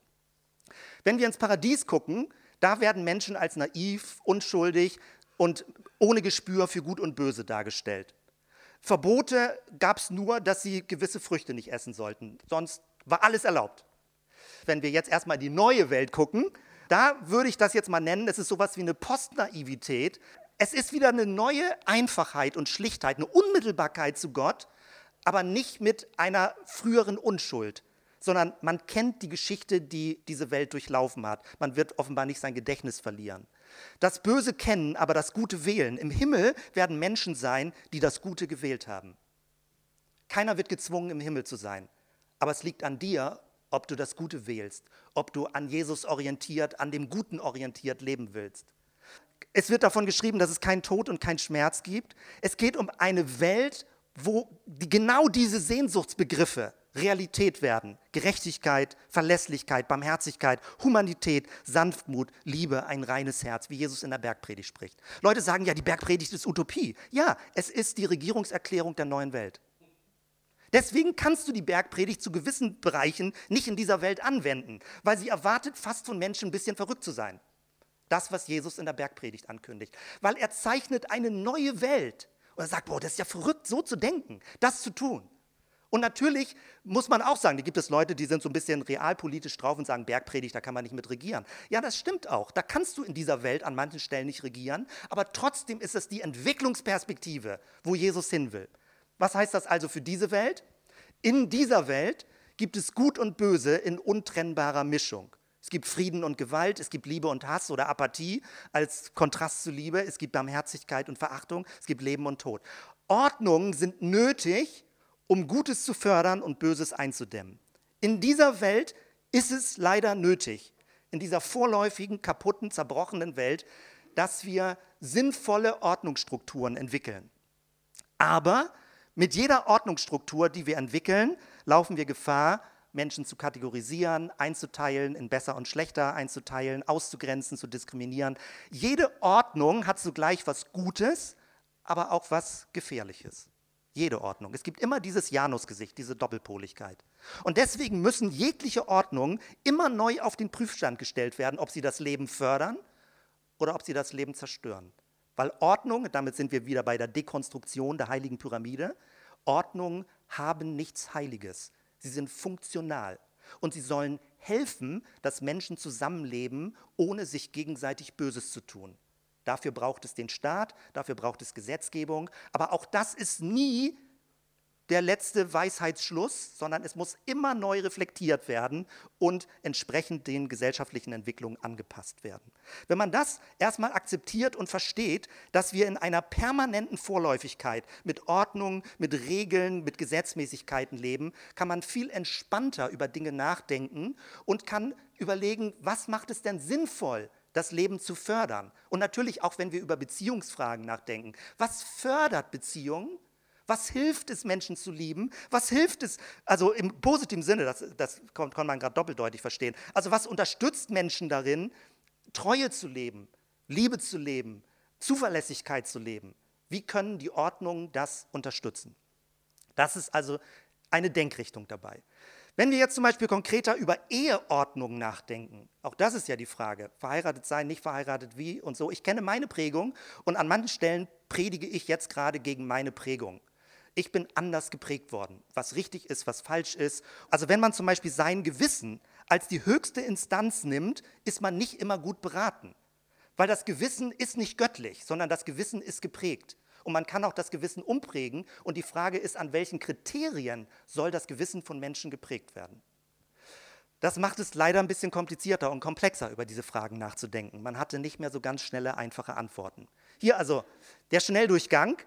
Wenn wir ins Paradies gucken, da werden Menschen als naiv, unschuldig und ohne Gespür für Gut und Böse dargestellt. Verbote gab es nur, dass sie gewisse Früchte nicht essen sollten. Sonst war alles erlaubt. Wenn wir jetzt erstmal in die neue Welt gucken, da würde ich das jetzt mal nennen, es ist sowas wie eine Postnaivität. Es ist wieder eine neue Einfachheit und Schlichtheit, eine Unmittelbarkeit zu Gott, aber nicht mit einer früheren Unschuld sondern man kennt die Geschichte, die diese Welt durchlaufen hat. Man wird offenbar nicht sein Gedächtnis verlieren. Das Böse kennen, aber das Gute wählen. Im Himmel werden Menschen sein, die das Gute gewählt haben. Keiner wird gezwungen, im Himmel zu sein. Aber es liegt an dir, ob du das Gute wählst, ob du an Jesus orientiert, an dem Guten orientiert leben willst. Es wird davon geschrieben, dass es keinen Tod und keinen Schmerz gibt. Es geht um eine Welt, wo genau diese Sehnsuchtsbegriffe Realität werden. Gerechtigkeit, Verlässlichkeit, Barmherzigkeit, Humanität, Sanftmut, Liebe, ein reines Herz, wie Jesus in der Bergpredigt spricht. Leute sagen ja, die Bergpredigt ist Utopie. Ja, es ist die Regierungserklärung der neuen Welt. Deswegen kannst du die Bergpredigt zu gewissen Bereichen nicht in dieser Welt anwenden, weil sie erwartet, fast von Menschen ein bisschen verrückt zu sein. Das, was Jesus in der Bergpredigt ankündigt. Weil er zeichnet eine neue Welt. Und er sagt, boah, das ist ja verrückt, so zu denken, das zu tun. Und natürlich muss man auch sagen, da gibt es Leute, die sind so ein bisschen realpolitisch drauf und sagen, Bergpredigt, da kann man nicht mit regieren. Ja, das stimmt auch. Da kannst du in dieser Welt an manchen Stellen nicht regieren, aber trotzdem ist es die Entwicklungsperspektive, wo Jesus hin will. Was heißt das also für diese Welt? In dieser Welt gibt es Gut und Böse in untrennbarer Mischung. Es gibt Frieden und Gewalt, es gibt Liebe und Hass oder Apathie als Kontrast zu Liebe, es gibt Barmherzigkeit und Verachtung, es gibt Leben und Tod. Ordnungen sind nötig, um Gutes zu fördern und Böses einzudämmen. In dieser Welt ist es leider nötig, in dieser vorläufigen, kaputten, zerbrochenen Welt, dass wir sinnvolle Ordnungsstrukturen entwickeln. Aber mit jeder Ordnungsstruktur, die wir entwickeln, laufen wir Gefahr, Menschen zu kategorisieren, einzuteilen, in besser und schlechter einzuteilen, auszugrenzen, zu diskriminieren. Jede Ordnung hat zugleich was Gutes, aber auch was Gefährliches. Jede Ordnung. Es gibt immer dieses Janusgesicht, diese Doppelpoligkeit. Und deswegen müssen jegliche Ordnungen immer neu auf den Prüfstand gestellt werden, ob sie das Leben fördern oder ob sie das Leben zerstören. Weil Ordnung, damit sind wir wieder bei der Dekonstruktion der heiligen Pyramide, Ordnungen haben nichts Heiliges. Sie sind funktional und sie sollen helfen, dass Menschen zusammenleben, ohne sich gegenseitig Böses zu tun. Dafür braucht es den Staat, dafür braucht es Gesetzgebung. Aber auch das ist nie der letzte Weisheitsschluss, sondern es muss immer neu reflektiert werden und entsprechend den gesellschaftlichen Entwicklungen angepasst werden. Wenn man das erstmal akzeptiert und versteht, dass wir in einer permanenten Vorläufigkeit mit Ordnung, mit Regeln, mit Gesetzmäßigkeiten leben, kann man viel entspannter über Dinge nachdenken und kann überlegen, was macht es denn sinnvoll, das Leben zu fördern. Und natürlich auch, wenn wir über Beziehungsfragen nachdenken. Was fördert Beziehungen? Was hilft es, Menschen zu lieben? Was hilft es, also im positiven Sinne, das, das kann, kann man gerade doppeldeutig verstehen. Also was unterstützt Menschen darin, Treue zu leben, Liebe zu leben, Zuverlässigkeit zu leben? Wie können die Ordnungen das unterstützen? Das ist also eine Denkrichtung dabei. Wenn wir jetzt zum Beispiel konkreter über Eheordnung nachdenken, auch das ist ja die Frage, verheiratet sein, nicht verheiratet, wie und so. Ich kenne meine Prägung und an manchen Stellen predige ich jetzt gerade gegen meine Prägung. Ich bin anders geprägt worden, was richtig ist, was falsch ist. Also wenn man zum Beispiel sein Gewissen als die höchste Instanz nimmt, ist man nicht immer gut beraten. Weil das Gewissen ist nicht göttlich, sondern das Gewissen ist geprägt. Und man kann auch das Gewissen umprägen. Und die Frage ist, an welchen Kriterien soll das Gewissen von Menschen geprägt werden? Das macht es leider ein bisschen komplizierter und komplexer, über diese Fragen nachzudenken. Man hatte nicht mehr so ganz schnelle, einfache Antworten. Hier also der Schnelldurchgang,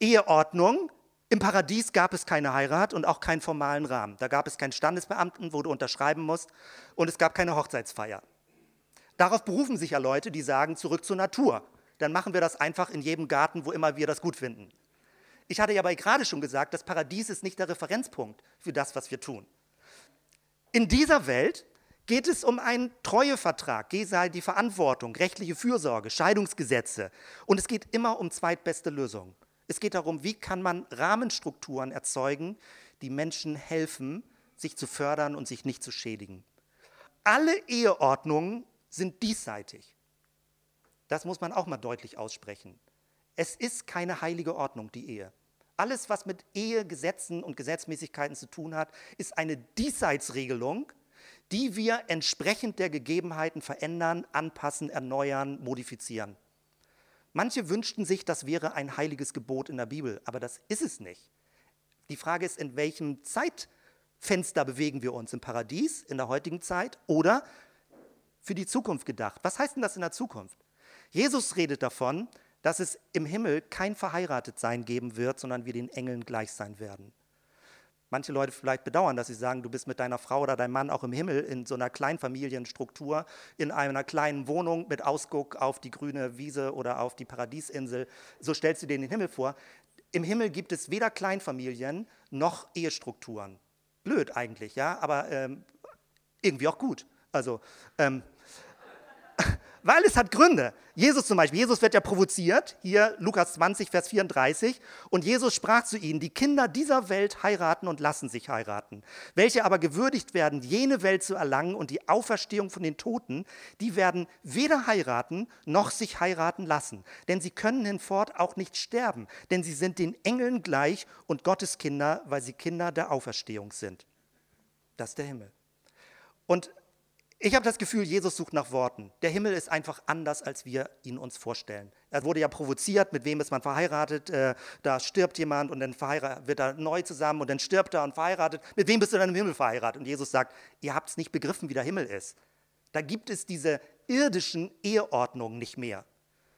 Eheordnung. Im Paradies gab es keine Heirat und auch keinen formalen Rahmen. Da gab es keinen Standesbeamten, wo du unterschreiben musst, und es gab keine Hochzeitsfeier. Darauf berufen sich ja Leute, die sagen, zurück zur Natur dann machen wir das einfach in jedem Garten, wo immer wir das gut finden. Ich hatte ja aber gerade schon gesagt, das Paradies ist nicht der Referenzpunkt für das, was wir tun. In dieser Welt geht es um einen Treuevertrag, die Verantwortung, rechtliche Fürsorge, Scheidungsgesetze. Und es geht immer um zweitbeste Lösungen. Es geht darum, wie kann man Rahmenstrukturen erzeugen, die Menschen helfen, sich zu fördern und sich nicht zu schädigen. Alle Eheordnungen sind diesseitig. Das muss man auch mal deutlich aussprechen. Es ist keine heilige Ordnung, die Ehe. Alles, was mit Ehegesetzen und Gesetzmäßigkeiten zu tun hat, ist eine Diesseitsregelung, die wir entsprechend der Gegebenheiten verändern, anpassen, erneuern, modifizieren. Manche wünschten sich, das wäre ein heiliges Gebot in der Bibel, aber das ist es nicht. Die Frage ist, in welchem Zeitfenster bewegen wir uns? Im Paradies, in der heutigen Zeit oder für die Zukunft gedacht? Was heißt denn das in der Zukunft? Jesus redet davon, dass es im Himmel kein Verheiratetsein geben wird, sondern wir den Engeln gleich sein werden. Manche Leute vielleicht bedauern, dass sie sagen, du bist mit deiner Frau oder deinem Mann auch im Himmel in so einer Kleinfamilienstruktur, in einer kleinen Wohnung mit Ausguck auf die grüne Wiese oder auf die Paradiesinsel. So stellst du dir den Himmel vor. Im Himmel gibt es weder Kleinfamilien noch Ehestrukturen. Blöd eigentlich, ja, aber ähm, irgendwie auch gut. Also ähm, weil es hat Gründe. Jesus zum Beispiel, Jesus wird ja provoziert, hier Lukas 20, Vers 34, und Jesus sprach zu ihnen, die Kinder dieser Welt heiraten und lassen sich heiraten. Welche aber gewürdigt werden, jene Welt zu erlangen und die Auferstehung von den Toten, die werden weder heiraten noch sich heiraten lassen. Denn sie können hinfort auch nicht sterben, denn sie sind den Engeln gleich und Gottes Kinder, weil sie Kinder der Auferstehung sind. Das ist der Himmel. Und ich habe das Gefühl, Jesus sucht nach Worten. Der Himmel ist einfach anders, als wir ihn uns vorstellen. Er wurde ja provoziert, mit wem ist man verheiratet, äh, da stirbt jemand und dann wird er neu zusammen und dann stirbt er und verheiratet. Mit wem bist du dann im Himmel verheiratet? Und Jesus sagt, ihr habt es nicht begriffen, wie der Himmel ist. Da gibt es diese irdischen Eheordnungen nicht mehr,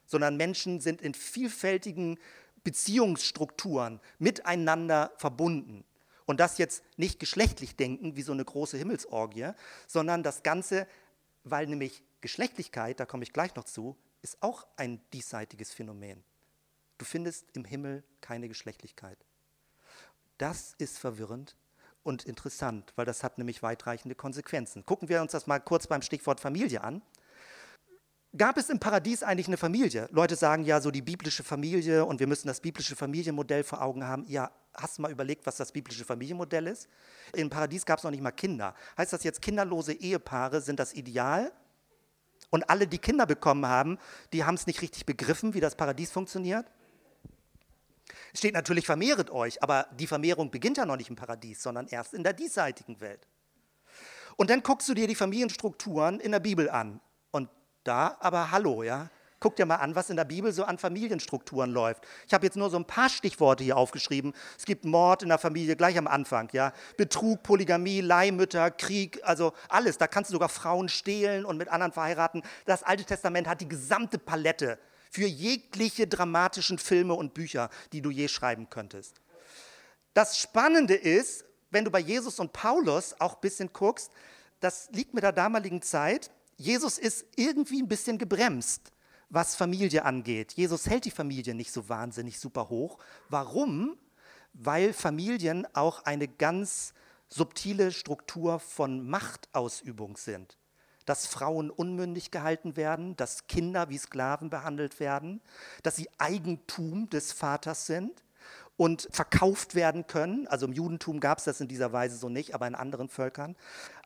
sondern Menschen sind in vielfältigen Beziehungsstrukturen miteinander verbunden. Und das jetzt nicht geschlechtlich denken, wie so eine große Himmelsorgie, sondern das Ganze, weil nämlich Geschlechtlichkeit, da komme ich gleich noch zu, ist auch ein diesseitiges Phänomen. Du findest im Himmel keine Geschlechtlichkeit. Das ist verwirrend und interessant, weil das hat nämlich weitreichende Konsequenzen. Gucken wir uns das mal kurz beim Stichwort Familie an. Gab es im Paradies eigentlich eine Familie? Leute sagen ja so die biblische Familie und wir müssen das biblische Familienmodell vor Augen haben. Ja, hast du mal überlegt, was das biblische Familienmodell ist? Im Paradies gab es noch nicht mal Kinder. Heißt das jetzt, kinderlose Ehepaare sind das Ideal? Und alle, die Kinder bekommen haben, die haben es nicht richtig begriffen, wie das Paradies funktioniert? Es steht natürlich, vermehret euch, aber die Vermehrung beginnt ja noch nicht im Paradies, sondern erst in der diesseitigen Welt. Und dann guckst du dir die Familienstrukturen in der Bibel an. Und da aber hallo, ja. Guck dir mal an, was in der Bibel so an Familienstrukturen läuft. Ich habe jetzt nur so ein paar Stichworte hier aufgeschrieben. Es gibt Mord in der Familie gleich am Anfang, ja. Betrug, Polygamie, Leihmütter, Krieg, also alles. Da kannst du sogar Frauen stehlen und mit anderen verheiraten. Das Alte Testament hat die gesamte Palette für jegliche dramatischen Filme und Bücher, die du je schreiben könntest. Das Spannende ist, wenn du bei Jesus und Paulus auch ein bisschen guckst, das liegt mit der damaligen Zeit, Jesus ist irgendwie ein bisschen gebremst, was Familie angeht. Jesus hält die Familie nicht so wahnsinnig super hoch. Warum? Weil Familien auch eine ganz subtile Struktur von Machtausübung sind. dass Frauen unmündig gehalten werden, dass Kinder wie Sklaven behandelt werden, dass sie Eigentum des Vaters sind und verkauft werden können. Also im Judentum gab es das in dieser Weise so nicht, aber in anderen Völkern.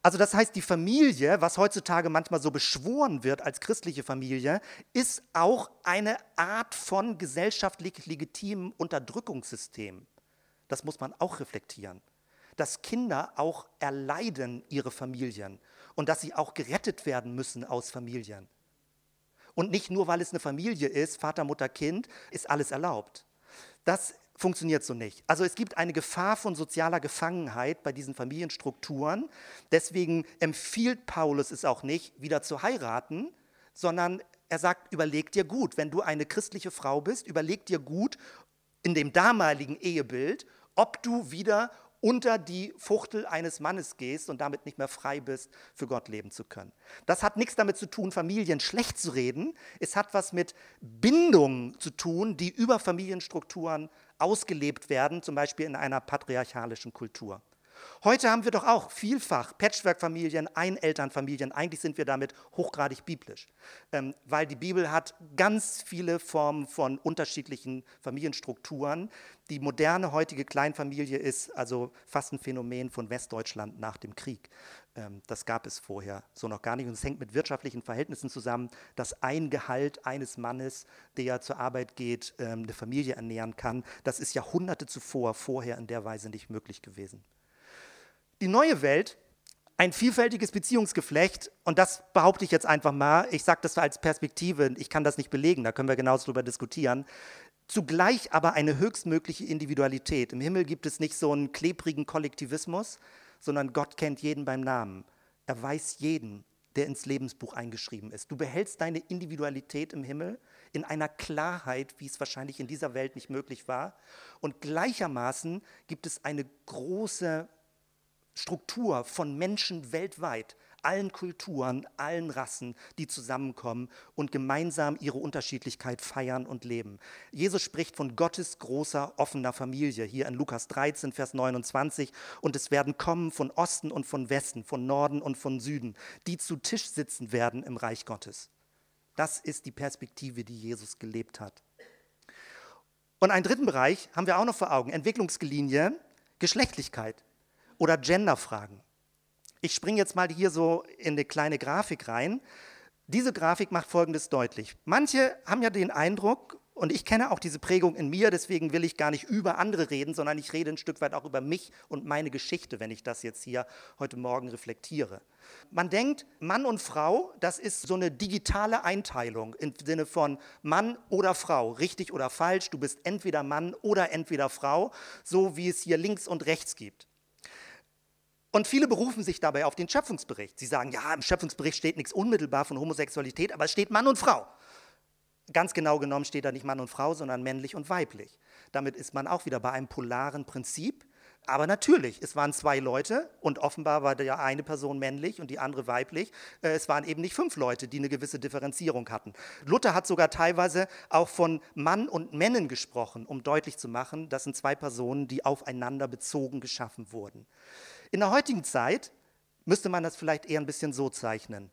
Also das heißt, die Familie, was heutzutage manchmal so beschworen wird als christliche Familie, ist auch eine Art von gesellschaftlich legitimem Unterdrückungssystem. Das muss man auch reflektieren. Dass Kinder auch erleiden ihre Familien und dass sie auch gerettet werden müssen aus Familien. Und nicht nur, weil es eine Familie ist, Vater, Mutter, Kind, ist alles erlaubt. Das funktioniert so nicht. Also es gibt eine Gefahr von sozialer Gefangenheit bei diesen Familienstrukturen. Deswegen empfiehlt Paulus es auch nicht, wieder zu heiraten, sondern er sagt, überleg dir gut, wenn du eine christliche Frau bist, überleg dir gut in dem damaligen Ehebild, ob du wieder unter die Fuchtel eines Mannes gehst und damit nicht mehr frei bist, für Gott leben zu können. Das hat nichts damit zu tun, Familien schlecht zu reden. Es hat was mit Bindungen zu tun, die über Familienstrukturen ausgelebt werden, zum Beispiel in einer patriarchalischen Kultur. Heute haben wir doch auch vielfach Patchwork-Familien, Einelternfamilien. Eigentlich sind wir damit hochgradig biblisch, ähm, weil die Bibel hat ganz viele Formen von unterschiedlichen Familienstrukturen. Die moderne heutige Kleinfamilie ist also fast ein Phänomen von Westdeutschland nach dem Krieg. Ähm, das gab es vorher so noch gar nicht. Und es hängt mit wirtschaftlichen Verhältnissen zusammen, dass ein Gehalt eines Mannes, der zur Arbeit geht, ähm, eine Familie ernähren kann. Das ist Jahrhunderte zuvor, vorher in der Weise nicht möglich gewesen. Die neue Welt, ein vielfältiges Beziehungsgeflecht, und das behaupte ich jetzt einfach mal, ich sage das als Perspektive, ich kann das nicht belegen, da können wir genauso drüber diskutieren, zugleich aber eine höchstmögliche Individualität. Im Himmel gibt es nicht so einen klebrigen Kollektivismus, sondern Gott kennt jeden beim Namen. Er weiß jeden, der ins Lebensbuch eingeschrieben ist. Du behältst deine Individualität im Himmel in einer Klarheit, wie es wahrscheinlich in dieser Welt nicht möglich war. Und gleichermaßen gibt es eine große Struktur von Menschen weltweit, allen Kulturen, allen Rassen, die zusammenkommen und gemeinsam ihre Unterschiedlichkeit feiern und leben. Jesus spricht von Gottes großer offener Familie, hier in Lukas 13, Vers 29, und es werden kommen von Osten und von Westen, von Norden und von Süden, die zu Tisch sitzen werden im Reich Gottes. Das ist die Perspektive, die Jesus gelebt hat. Und einen dritten Bereich haben wir auch noch vor Augen, Entwicklungslinie, Geschlechtlichkeit oder Genderfragen. Ich springe jetzt mal hier so in eine kleine Grafik rein. Diese Grafik macht Folgendes deutlich. Manche haben ja den Eindruck, und ich kenne auch diese Prägung in mir, deswegen will ich gar nicht über andere reden, sondern ich rede ein Stück weit auch über mich und meine Geschichte, wenn ich das jetzt hier heute Morgen reflektiere. Man denkt, Mann und Frau, das ist so eine digitale Einteilung im Sinne von Mann oder Frau, richtig oder falsch, du bist entweder Mann oder entweder Frau, so wie es hier links und rechts gibt. Und viele berufen sich dabei auf den Schöpfungsbericht. Sie sagen, ja, im Schöpfungsbericht steht nichts unmittelbar von Homosexualität, aber es steht Mann und Frau. Ganz genau genommen steht da nicht Mann und Frau, sondern männlich und weiblich. Damit ist man auch wieder bei einem polaren Prinzip. Aber natürlich, es waren zwei Leute und offenbar war der eine Person männlich und die andere weiblich. Äh, es waren eben nicht fünf Leute, die eine gewisse Differenzierung hatten. Luther hat sogar teilweise auch von Mann und Männen gesprochen, um deutlich zu machen, das sind zwei Personen, die aufeinander bezogen geschaffen wurden. In der heutigen Zeit müsste man das vielleicht eher ein bisschen so zeichnen.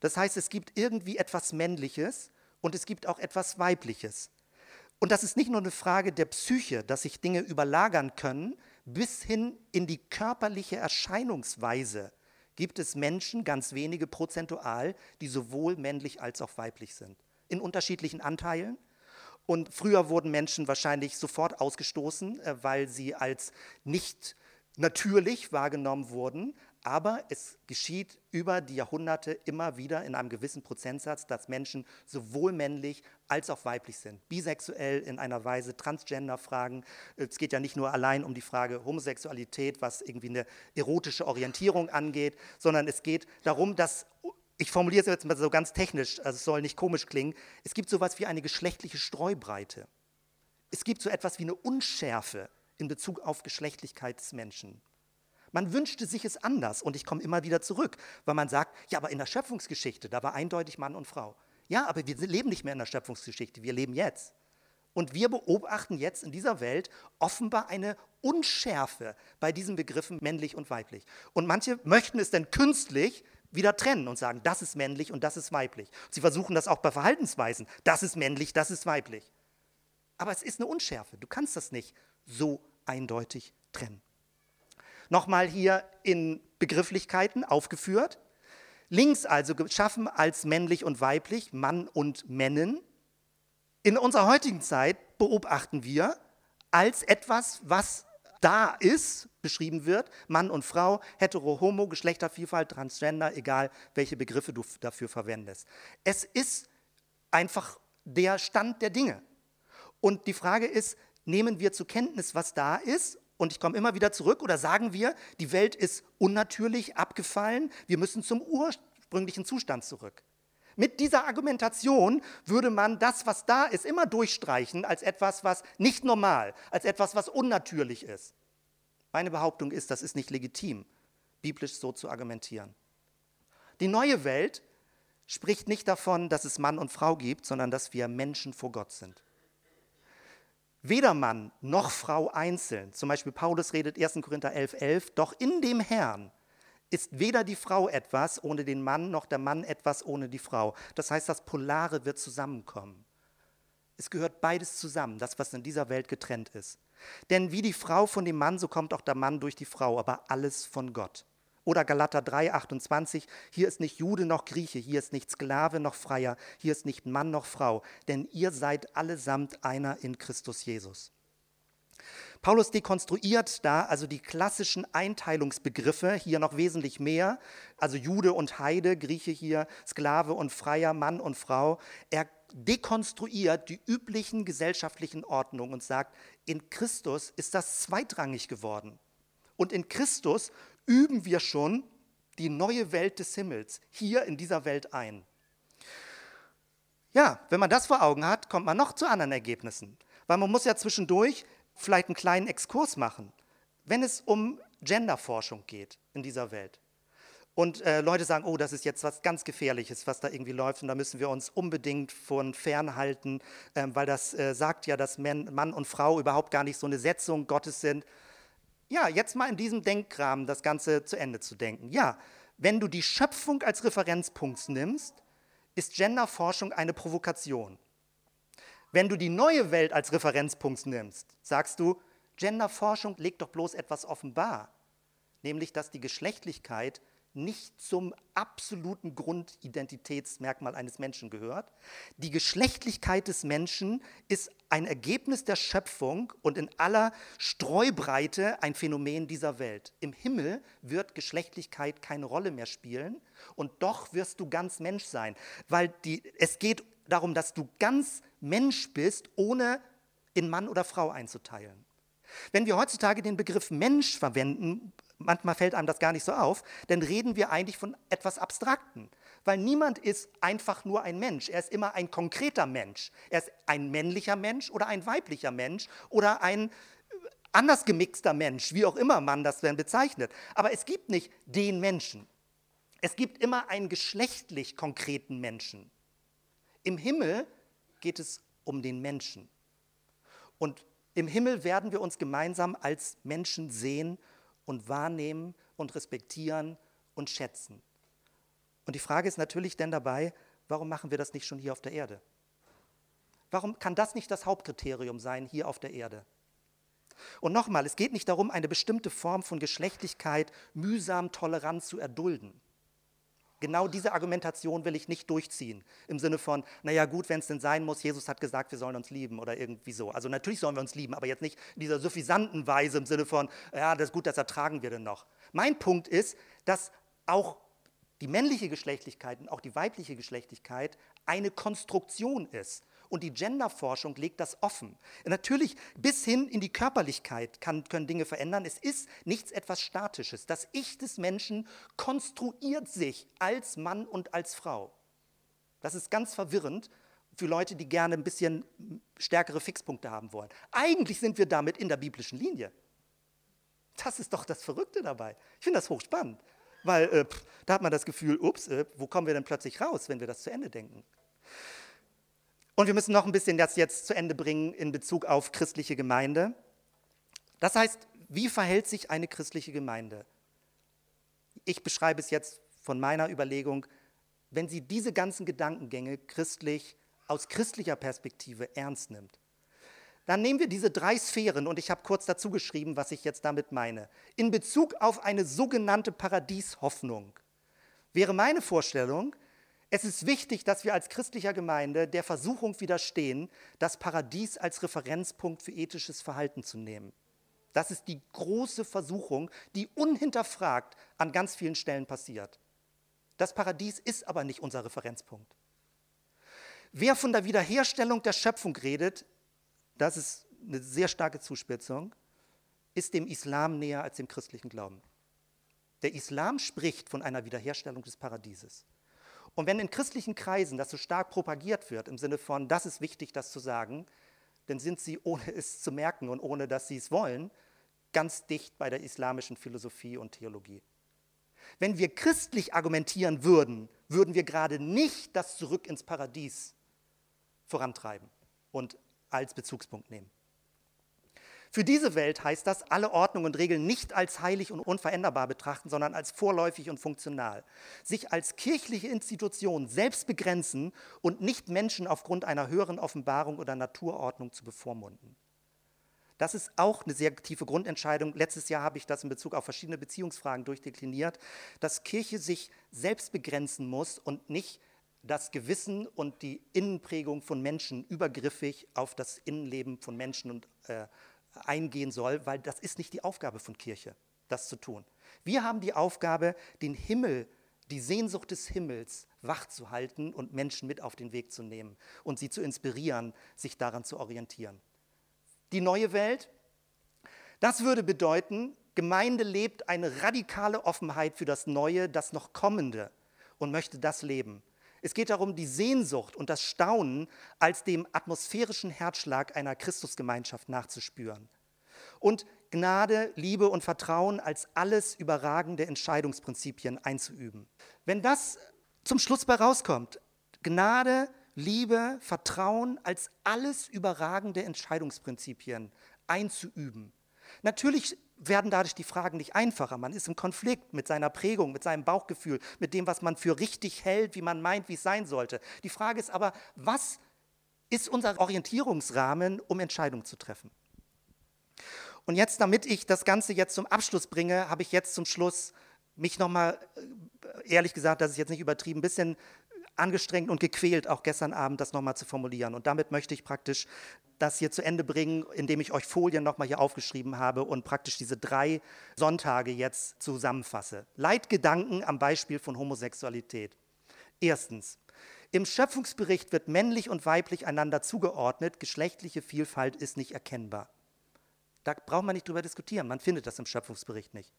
Das heißt, es gibt irgendwie etwas Männliches und es gibt auch etwas Weibliches. Und das ist nicht nur eine Frage der Psyche, dass sich Dinge überlagern können, bis hin in die körperliche Erscheinungsweise gibt es Menschen, ganz wenige prozentual, die sowohl männlich als auch weiblich sind. In unterschiedlichen Anteilen. Und früher wurden Menschen wahrscheinlich sofort ausgestoßen, äh, weil sie als nicht natürlich wahrgenommen wurden, aber es geschieht über die Jahrhunderte immer wieder in einem gewissen Prozentsatz, dass Menschen sowohl männlich als auch weiblich sind, bisexuell in einer Weise, Transgender-Fragen. Es geht ja nicht nur allein um die Frage Homosexualität, was irgendwie eine erotische Orientierung angeht, sondern es geht darum, dass ich formuliere es jetzt mal so ganz technisch, also es soll nicht komisch klingen, es gibt so etwas wie eine geschlechtliche Streubreite. Es gibt so etwas wie eine Unschärfe in Bezug auf Geschlechtlichkeit des Menschen. Man wünschte sich es anders und ich komme immer wieder zurück, weil man sagt, ja, aber in der Schöpfungsgeschichte, da war eindeutig Mann und Frau. Ja, aber wir leben nicht mehr in der Schöpfungsgeschichte, wir leben jetzt. Und wir beobachten jetzt in dieser Welt offenbar eine Unschärfe bei diesen Begriffen männlich und weiblich. Und manche möchten es dann künstlich wieder trennen und sagen, das ist männlich und das ist weiblich. Sie versuchen das auch bei Verhaltensweisen. Das ist männlich, das ist weiblich. Aber es ist eine Unschärfe. Du kannst das nicht so eindeutig trennen. Nochmal hier in Begrifflichkeiten aufgeführt. Links also geschaffen als männlich und weiblich, Mann und Männen. In unserer heutigen Zeit beobachten wir als etwas, was da ist, beschrieben wird, Mann und Frau, hetero, homo, Geschlechtervielfalt, Transgender, egal welche Begriffe du dafür verwendest. Es ist einfach der Stand der Dinge. Und die Frage ist, nehmen wir zur Kenntnis, was da ist und ich komme immer wieder zurück oder sagen wir, die Welt ist unnatürlich abgefallen, wir müssen zum ursprünglichen Zustand zurück. Mit dieser Argumentation würde man das, was da ist, immer durchstreichen als etwas, was nicht normal, als etwas, was unnatürlich ist. Meine Behauptung ist, das ist nicht legitim, biblisch so zu argumentieren. Die neue Welt spricht nicht davon, dass es Mann und Frau gibt, sondern dass wir Menschen vor Gott sind. Weder Mann noch Frau einzeln, zum Beispiel Paulus redet 1. Korinther 11, 11, doch in dem Herrn ist weder die Frau etwas ohne den Mann, noch der Mann etwas ohne die Frau. Das heißt, das Polare wird zusammenkommen. Es gehört beides zusammen, das, was in dieser Welt getrennt ist. Denn wie die Frau von dem Mann, so kommt auch der Mann durch die Frau, aber alles von Gott. Oder Galater 3, 28, hier ist nicht Jude noch Grieche, hier ist nicht Sklave noch Freier, hier ist nicht Mann noch Frau, denn ihr seid allesamt einer in Christus Jesus. Paulus dekonstruiert da also die klassischen Einteilungsbegriffe, hier noch wesentlich mehr, also Jude und Heide, Grieche hier, Sklave und Freier, Mann und Frau. Er dekonstruiert die üblichen gesellschaftlichen Ordnungen und sagt, in Christus ist das zweitrangig geworden. Und in Christus üben wir schon die neue Welt des Himmels hier in dieser Welt ein. Ja, wenn man das vor Augen hat, kommt man noch zu anderen Ergebnissen. Weil man muss ja zwischendurch vielleicht einen kleinen Exkurs machen, wenn es um Genderforschung geht in dieser Welt. Und äh, Leute sagen, oh, das ist jetzt was ganz Gefährliches, was da irgendwie läuft und da müssen wir uns unbedingt von fernhalten, äh, weil das äh, sagt ja, dass Mann und Frau überhaupt gar nicht so eine Setzung Gottes sind ja, jetzt mal in diesem Denkrahmen das Ganze zu Ende zu denken. Ja, wenn du die Schöpfung als Referenzpunkt nimmst, ist Genderforschung eine Provokation. Wenn du die neue Welt als Referenzpunkt nimmst, sagst du, Genderforschung legt doch bloß etwas offenbar, nämlich dass die Geschlechtlichkeit nicht zum absoluten Grundidentitätsmerkmal eines Menschen gehört. Die Geschlechtlichkeit des Menschen ist ein Ergebnis der Schöpfung und in aller Streubreite ein Phänomen dieser Welt. Im Himmel wird Geschlechtlichkeit keine Rolle mehr spielen und doch wirst du ganz Mensch sein, weil die, es geht darum, dass du ganz Mensch bist, ohne in Mann oder Frau einzuteilen. Wenn wir heutzutage den Begriff Mensch verwenden, manchmal fällt einem das gar nicht so auf, dann reden wir eigentlich von etwas Abstrakten. Weil niemand ist einfach nur ein Mensch. Er ist immer ein konkreter Mensch. Er ist ein männlicher Mensch oder ein weiblicher Mensch oder ein äh, anders gemixter Mensch, wie auch immer man das dann bezeichnet. Aber es gibt nicht den Menschen. Es gibt immer einen geschlechtlich konkreten Menschen. Im Himmel geht es um den Menschen. Und im Himmel werden wir uns gemeinsam als Menschen sehen und wahrnehmen und respektieren und schätzen. Und die Frage ist natürlich denn dabei, warum machen wir das nicht schon hier auf der Erde? Warum kann das nicht das Hauptkriterium sein hier auf der Erde? Und nochmal, es geht nicht darum, eine bestimmte Form von Geschlechtlichkeit mühsam tolerant zu erdulden. Genau diese Argumentation will ich nicht durchziehen. Im Sinne von, naja gut, wenn es denn sein muss, Jesus hat gesagt, wir sollen uns lieben oder irgendwie so. Also natürlich sollen wir uns lieben, aber jetzt nicht in dieser suffisanten Weise im Sinne von, ja, das ist gut, das ertragen wir denn noch. Mein Punkt ist, dass auch die männliche Geschlechtlichkeit und auch die weibliche Geschlechtlichkeit eine Konstruktion ist. Und die Genderforschung legt das offen. Natürlich bis hin in die Körperlichkeit kann, können Dinge verändern. Es ist nichts etwas Statisches. Das Ich des Menschen konstruiert sich als Mann und als Frau. Das ist ganz verwirrend für Leute, die gerne ein bisschen stärkere Fixpunkte haben wollen. Eigentlich sind wir damit in der biblischen Linie. Das ist doch das Verrückte dabei. Ich finde das hochspannend, weil äh, pff, da hat man das Gefühl, ups, äh, wo kommen wir denn plötzlich raus, wenn wir das zu Ende denken? Und wir müssen noch ein bisschen das jetzt zu Ende bringen in Bezug auf christliche Gemeinde. Das heißt, wie verhält sich eine christliche Gemeinde? Ich beschreibe es jetzt von meiner Überlegung, wenn sie diese ganzen Gedankengänge christlich, aus christlicher Perspektive ernst nimmt. Dann nehmen wir diese drei Sphären und ich habe kurz dazu geschrieben, was ich jetzt damit meine. In Bezug auf eine sogenannte Paradieshoffnung wäre meine Vorstellung, es ist wichtig, dass wir als christlicher Gemeinde der Versuchung widerstehen, das Paradies als Referenzpunkt für ethisches Verhalten zu nehmen. Das ist die große Versuchung, die unhinterfragt an ganz vielen Stellen passiert. Das Paradies ist aber nicht unser Referenzpunkt. Wer von der Wiederherstellung der Schöpfung redet, das ist eine sehr starke Zuspitzung, ist dem Islam näher als dem christlichen Glauben. Der Islam spricht von einer Wiederherstellung des Paradieses. Und wenn in christlichen Kreisen das so stark propagiert wird, im Sinne von, das ist wichtig, das zu sagen, dann sind sie, ohne es zu merken und ohne dass sie es wollen, ganz dicht bei der islamischen Philosophie und Theologie. Wenn wir christlich argumentieren würden, würden wir gerade nicht das Zurück ins Paradies vorantreiben und als Bezugspunkt nehmen. Für diese Welt heißt das, alle Ordnung und Regeln nicht als heilig und unveränderbar betrachten, sondern als vorläufig und funktional. Sich als kirchliche Institution selbst begrenzen und nicht Menschen aufgrund einer höheren Offenbarung oder Naturordnung zu bevormunden. Das ist auch eine sehr tiefe Grundentscheidung. Letztes Jahr habe ich das in Bezug auf verschiedene Beziehungsfragen durchdekliniert, dass Kirche sich selbst begrenzen muss und nicht das Gewissen und die Innenprägung von Menschen übergriffig auf das Innenleben von Menschen und äh, eingehen soll, weil das ist nicht die Aufgabe von Kirche, das zu tun. Wir haben die Aufgabe, den Himmel, die Sehnsucht des Himmels wach zu halten und Menschen mit auf den Weg zu nehmen und sie zu inspirieren, sich daran zu orientieren. Die neue Welt, das würde bedeuten, Gemeinde lebt eine radikale Offenheit für das Neue, das noch Kommende und möchte das leben. Es geht darum, die Sehnsucht und das Staunen als dem atmosphärischen Herzschlag einer Christusgemeinschaft nachzuspüren. Und Gnade, Liebe und Vertrauen als alles überragende Entscheidungsprinzipien einzuüben. Wenn das zum Schluss bei rauskommt, Gnade, Liebe, Vertrauen als alles überragende Entscheidungsprinzipien einzuüben. Natürlich werden dadurch die Fragen nicht einfacher. Man ist im Konflikt mit seiner Prägung, mit seinem Bauchgefühl, mit dem, was man für richtig hält, wie man meint, wie es sein sollte. Die Frage ist aber, was ist unser Orientierungsrahmen, um Entscheidungen zu treffen? Und jetzt, damit ich das Ganze jetzt zum Abschluss bringe, habe ich jetzt zum Schluss mich nochmal, äh, ehrlich gesagt, das ist jetzt nicht übertrieben, ein bisschen angestrengt und gequält, auch gestern Abend das nochmal zu formulieren. Und damit möchte ich praktisch das hier zu Ende bringen, indem ich euch Folien nochmal hier aufgeschrieben habe und praktisch diese drei Sonntage jetzt zusammenfasse. Leitgedanken am Beispiel von Homosexualität. Erstens, im Schöpfungsbericht wird männlich und weiblich einander zugeordnet, geschlechtliche Vielfalt ist nicht erkennbar. Da braucht man nicht drüber diskutieren, man findet das im Schöpfungsbericht nicht.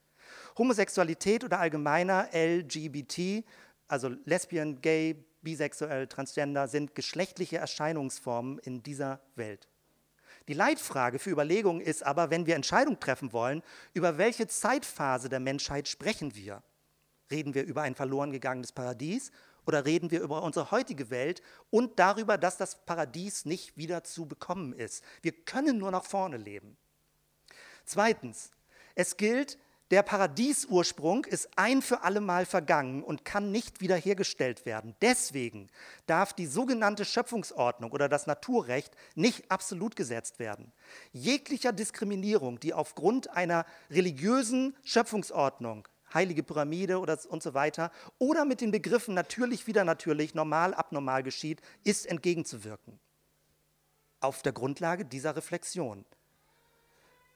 Homosexualität oder allgemeiner LGBT also Lesbian, Gay, Bisexuell, Transgender sind geschlechtliche Erscheinungsformen in dieser Welt. Die Leitfrage für Überlegungen ist aber, wenn wir Entscheidungen treffen wollen, über welche Zeitphase der Menschheit sprechen wir? Reden wir über ein verloren gegangenes Paradies oder reden wir über unsere heutige Welt und darüber, dass das Paradies nicht wieder zu bekommen ist? Wir können nur nach vorne leben. Zweitens, es gilt, der Paradiesursprung ist ein für allemal vergangen und kann nicht wiederhergestellt werden. Deswegen darf die sogenannte Schöpfungsordnung oder das Naturrecht nicht absolut gesetzt werden. Jeglicher Diskriminierung, die aufgrund einer religiösen Schöpfungsordnung heilige Pyramide oder und so weiter oder mit den Begriffen natürlich, wieder natürlich, normal, abnormal geschieht, ist entgegenzuwirken. Auf der Grundlage dieser Reflexion.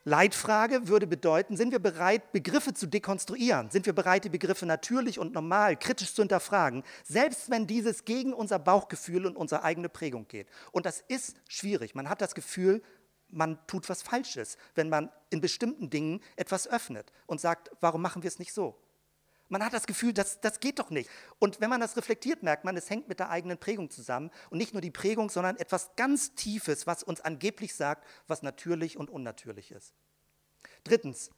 Leitfrage würde bedeuten, sind wir bereit, Begriffe zu dekonstruieren? Sind wir bereit, die Begriffe natürlich und normal kritisch zu hinterfragen, selbst wenn dieses gegen unser Bauchgefühl und unsere eigene Prägung geht? Und das ist schwierig. Man hat das Gefühl, man tut was Falsches, wenn man in bestimmten Dingen etwas öffnet und sagt, warum machen wir es nicht so? Man hat das Gefühl, das, das geht doch nicht. Und wenn man das reflektiert, merkt man, es hängt mit der eigenen Prägung zusammen. Und nicht nur die Prägung, sondern etwas ganz Tiefes, was uns angeblich sagt, was natürlich und unnatürlich ist. Drittens,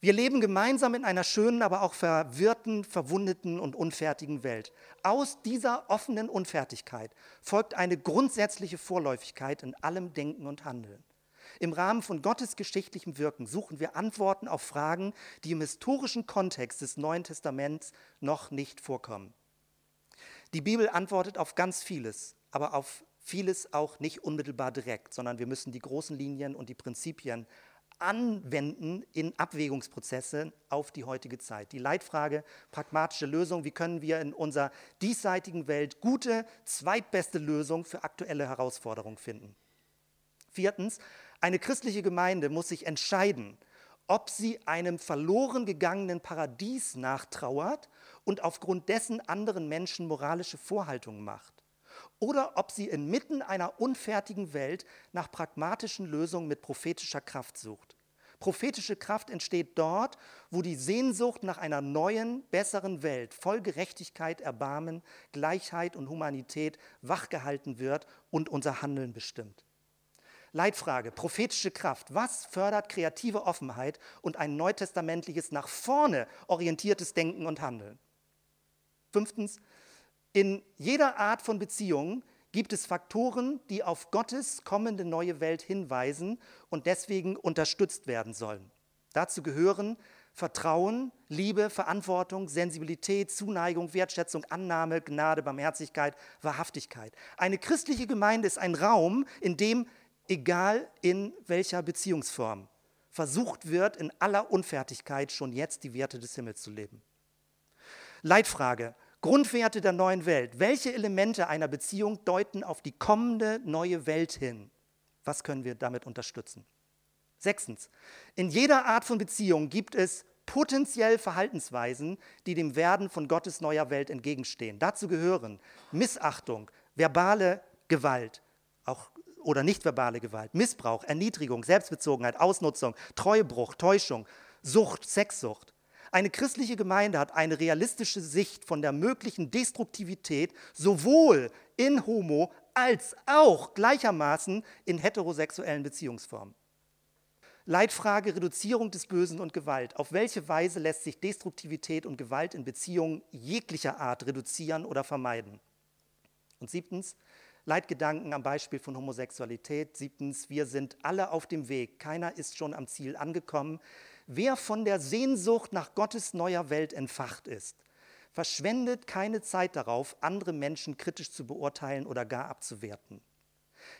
wir leben gemeinsam in einer schönen, aber auch verwirrten, verwundeten und unfertigen Welt. Aus dieser offenen Unfertigkeit folgt eine grundsätzliche Vorläufigkeit in allem Denken und Handeln. Im Rahmen von Gottes geschichtlichem Wirken suchen wir Antworten auf Fragen, die im historischen Kontext des Neuen Testaments noch nicht vorkommen. Die Bibel antwortet auf ganz vieles, aber auf vieles auch nicht unmittelbar direkt, sondern wir müssen die großen Linien und die Prinzipien anwenden in Abwägungsprozesse auf die heutige Zeit. Die Leitfrage, pragmatische Lösung, wie können wir in unserer diesseitigen Welt gute, zweitbeste Lösung für aktuelle Herausforderungen finden. Viertens, eine christliche Gemeinde muss sich entscheiden, ob sie einem verloren gegangenen Paradies nachtrauert und aufgrund dessen anderen Menschen moralische Vorhaltungen macht oder ob sie inmitten einer unfertigen Welt nach pragmatischen Lösungen mit prophetischer Kraft sucht. Prophetische Kraft entsteht dort, wo die Sehnsucht nach einer neuen, besseren Welt voll Gerechtigkeit, Erbarmen, Gleichheit und Humanität wachgehalten wird und unser Handeln bestimmt. Leitfrage, prophetische Kraft. Was fördert kreative Offenheit und ein neutestamentliches, nach vorne orientiertes Denken und Handeln? Fünftens, in jeder Art von Beziehung gibt es Faktoren, die auf Gottes kommende neue Welt hinweisen und deswegen unterstützt werden sollen. Dazu gehören Vertrauen, Liebe, Verantwortung, Sensibilität, Zuneigung, Wertschätzung, Annahme, Gnade, Barmherzigkeit, Wahrhaftigkeit. Eine christliche Gemeinde ist ein Raum, in dem egal in welcher Beziehungsform, versucht wird, in aller Unfertigkeit schon jetzt die Werte des Himmels zu leben. Leitfrage, Grundwerte der neuen Welt. Welche Elemente einer Beziehung deuten auf die kommende neue Welt hin? Was können wir damit unterstützen? Sechstens, in jeder Art von Beziehung gibt es potenziell Verhaltensweisen, die dem Werden von Gottes neuer Welt entgegenstehen. Dazu gehören Missachtung, verbale Gewalt, oder nichtverbale Gewalt, Missbrauch, Erniedrigung, Selbstbezogenheit, Ausnutzung, Treuebruch, Täuschung, Sucht, Sexsucht. Eine christliche Gemeinde hat eine realistische Sicht von der möglichen Destruktivität sowohl in Homo als auch gleichermaßen in heterosexuellen Beziehungsformen. Leitfrage Reduzierung des Bösen und Gewalt. Auf welche Weise lässt sich Destruktivität und Gewalt in Beziehungen jeglicher Art reduzieren oder vermeiden? Und siebtens, Leitgedanken am Beispiel von Homosexualität. Siebtens, wir sind alle auf dem Weg. Keiner ist schon am Ziel angekommen. Wer von der Sehnsucht nach Gottes neuer Welt entfacht ist, verschwendet keine Zeit darauf, andere Menschen kritisch zu beurteilen oder gar abzuwerten.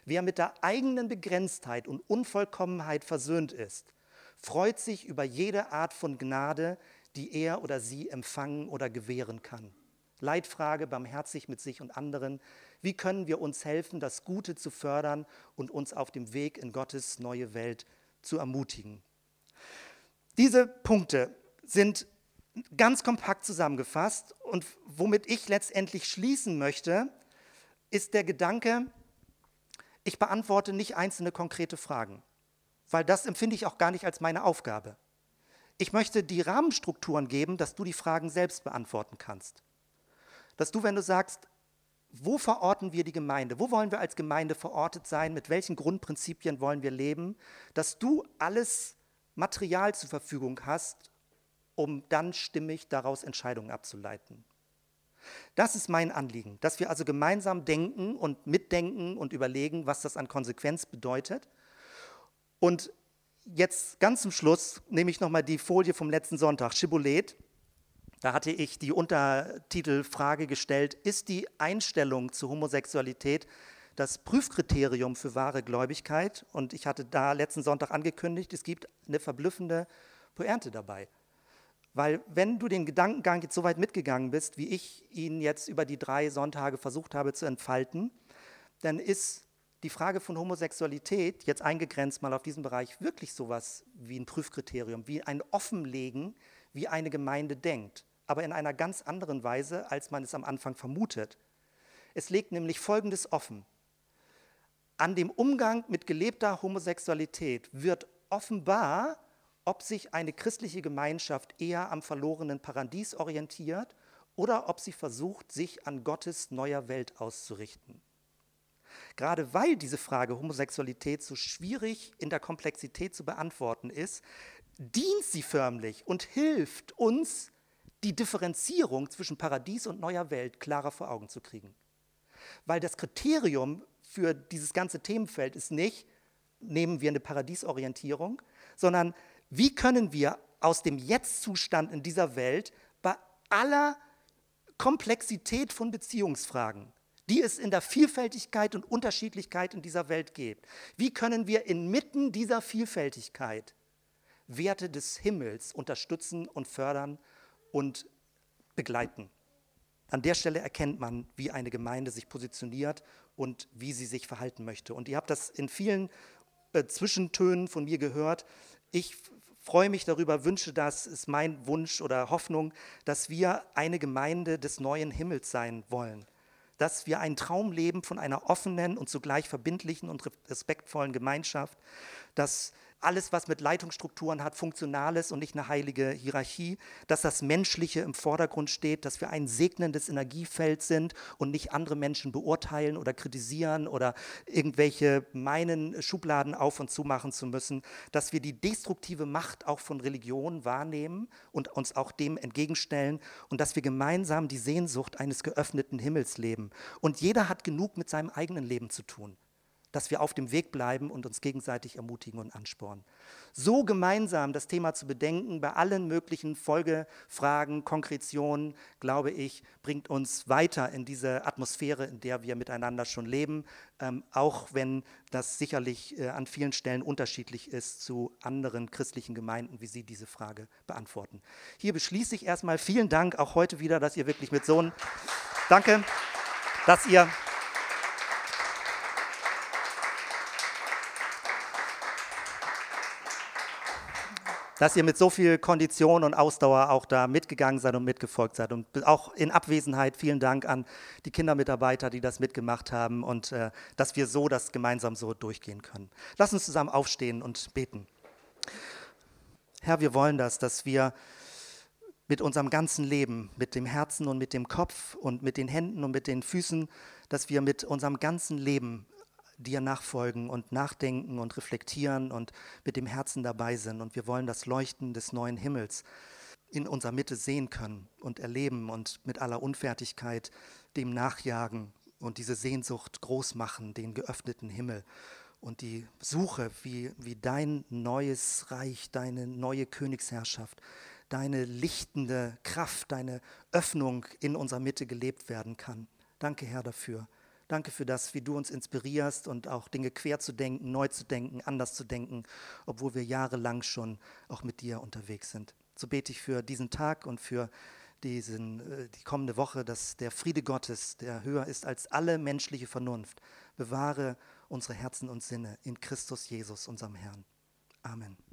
Wer mit der eigenen Begrenztheit und Unvollkommenheit versöhnt ist, freut sich über jede Art von Gnade, die er oder sie empfangen oder gewähren kann. Leitfrage, barmherzig mit sich und anderen. Wie können wir uns helfen, das Gute zu fördern und uns auf dem Weg in Gottes neue Welt zu ermutigen? Diese Punkte sind ganz kompakt zusammengefasst und womit ich letztendlich schließen möchte, ist der Gedanke, ich beantworte nicht einzelne konkrete Fragen, weil das empfinde ich auch gar nicht als meine Aufgabe. Ich möchte die Rahmenstrukturen geben, dass du die Fragen selbst beantworten kannst dass du, wenn du sagst, wo verorten wir die Gemeinde? Wo wollen wir als Gemeinde verortet sein? Mit welchen Grundprinzipien wollen wir leben? Dass du alles Material zur Verfügung hast, um dann stimmig daraus Entscheidungen abzuleiten. Das ist mein Anliegen, dass wir also gemeinsam denken und mitdenken und überlegen, was das an Konsequenz bedeutet. Und jetzt ganz zum Schluss nehme ich nochmal die Folie vom letzten Sonntag, Schibolet. Da hatte ich die Untertitelfrage gestellt, ist die Einstellung zur Homosexualität das Prüfkriterium für wahre Gläubigkeit? Und ich hatte da letzten Sonntag angekündigt, es gibt eine verblüffende Pointe dabei. Weil wenn du den Gedankengang jetzt so weit mitgegangen bist, wie ich ihn jetzt über die drei Sonntage versucht habe zu entfalten, dann ist die Frage von Homosexualität, jetzt eingegrenzt mal auf diesen Bereich, wirklich sowas wie ein Prüfkriterium, wie ein Offenlegen, wie eine Gemeinde denkt aber in einer ganz anderen Weise, als man es am Anfang vermutet. Es legt nämlich Folgendes offen. An dem Umgang mit gelebter Homosexualität wird offenbar, ob sich eine christliche Gemeinschaft eher am verlorenen Paradies orientiert oder ob sie versucht, sich an Gottes neuer Welt auszurichten. Gerade weil diese Frage Homosexualität so schwierig in der Komplexität zu beantworten ist, dient sie förmlich und hilft uns, die Differenzierung zwischen Paradies und neuer Welt klarer vor Augen zu kriegen. Weil das Kriterium für dieses ganze Themenfeld ist nicht, nehmen wir eine Paradiesorientierung, sondern wie können wir aus dem Jetzt-Zustand in dieser Welt bei aller Komplexität von Beziehungsfragen, die es in der Vielfältigkeit und Unterschiedlichkeit in dieser Welt gibt, wie können wir inmitten dieser Vielfältigkeit Werte des Himmels unterstützen und fördern und begleiten? An der Stelle erkennt man, wie eine Gemeinde sich positioniert und wie sie sich verhalten möchte. Und ihr habt das in vielen äh, Zwischentönen von mir gehört. Ich freue mich darüber, wünsche das, ist mein Wunsch oder Hoffnung, dass wir eine Gemeinde des neuen Himmels sein wollen. Dass wir einen Traum leben von einer offenen und zugleich verbindlichen und respektvollen Gemeinschaft, dass alles, was mit Leitungsstrukturen hat, funktional ist und nicht eine heilige Hierarchie, dass das Menschliche im Vordergrund steht, dass wir ein segnendes Energiefeld sind und nicht andere Menschen beurteilen oder kritisieren oder irgendwelche meinen, Schubladen auf und zu machen zu müssen, dass wir die destruktive Macht auch von Religion wahrnehmen und uns auch dem entgegenstellen und dass wir gemeinsam die Sehnsucht eines geöffneten Himmels leben. Und jeder hat genug mit seinem eigenen Leben zu tun dass wir auf dem Weg bleiben und uns gegenseitig ermutigen und anspornen. So gemeinsam das Thema zu bedenken, bei allen möglichen Folgefragen, Konkretionen, glaube ich, bringt uns weiter in diese Atmosphäre, in der wir miteinander schon leben, ähm, auch wenn das sicherlich äh, an vielen Stellen unterschiedlich ist zu anderen christlichen Gemeinden, wie sie diese Frage beantworten. Hier beschließe ich erstmal vielen Dank auch heute wieder, dass ihr wirklich mit so einem Danke, dass ihr dass ihr mit so viel Kondition und Ausdauer auch da mitgegangen seid und mitgefolgt seid. Und auch in Abwesenheit vielen Dank an die Kindermitarbeiter, die das mitgemacht haben und äh, dass wir so das gemeinsam so durchgehen können. Lass uns zusammen aufstehen und beten. Herr, wir wollen das, dass wir mit unserem ganzen Leben, mit dem Herzen und mit dem Kopf und mit den Händen und mit den Füßen, dass wir mit unserem ganzen Leben dir nachfolgen und nachdenken und reflektieren und mit dem Herzen dabei sind. Und wir wollen das Leuchten des neuen Himmels in unserer Mitte sehen können und erleben und mit aller Unfertigkeit dem nachjagen und diese Sehnsucht groß machen, den geöffneten Himmel und die Suche, wie, wie dein neues Reich, deine neue Königsherrschaft, deine lichtende Kraft, deine Öffnung in unserer Mitte gelebt werden kann. Danke, Herr, dafür. Danke für das, wie du uns inspirierst und auch Dinge quer zu denken, neu zu denken, anders zu denken, obwohl wir jahrelang schon auch mit dir unterwegs sind. So bete ich für diesen Tag und für diesen, äh, die kommende Woche, dass der Friede Gottes, der höher ist als alle menschliche Vernunft, bewahre unsere Herzen und Sinne in Christus Jesus, unserem Herrn. Amen.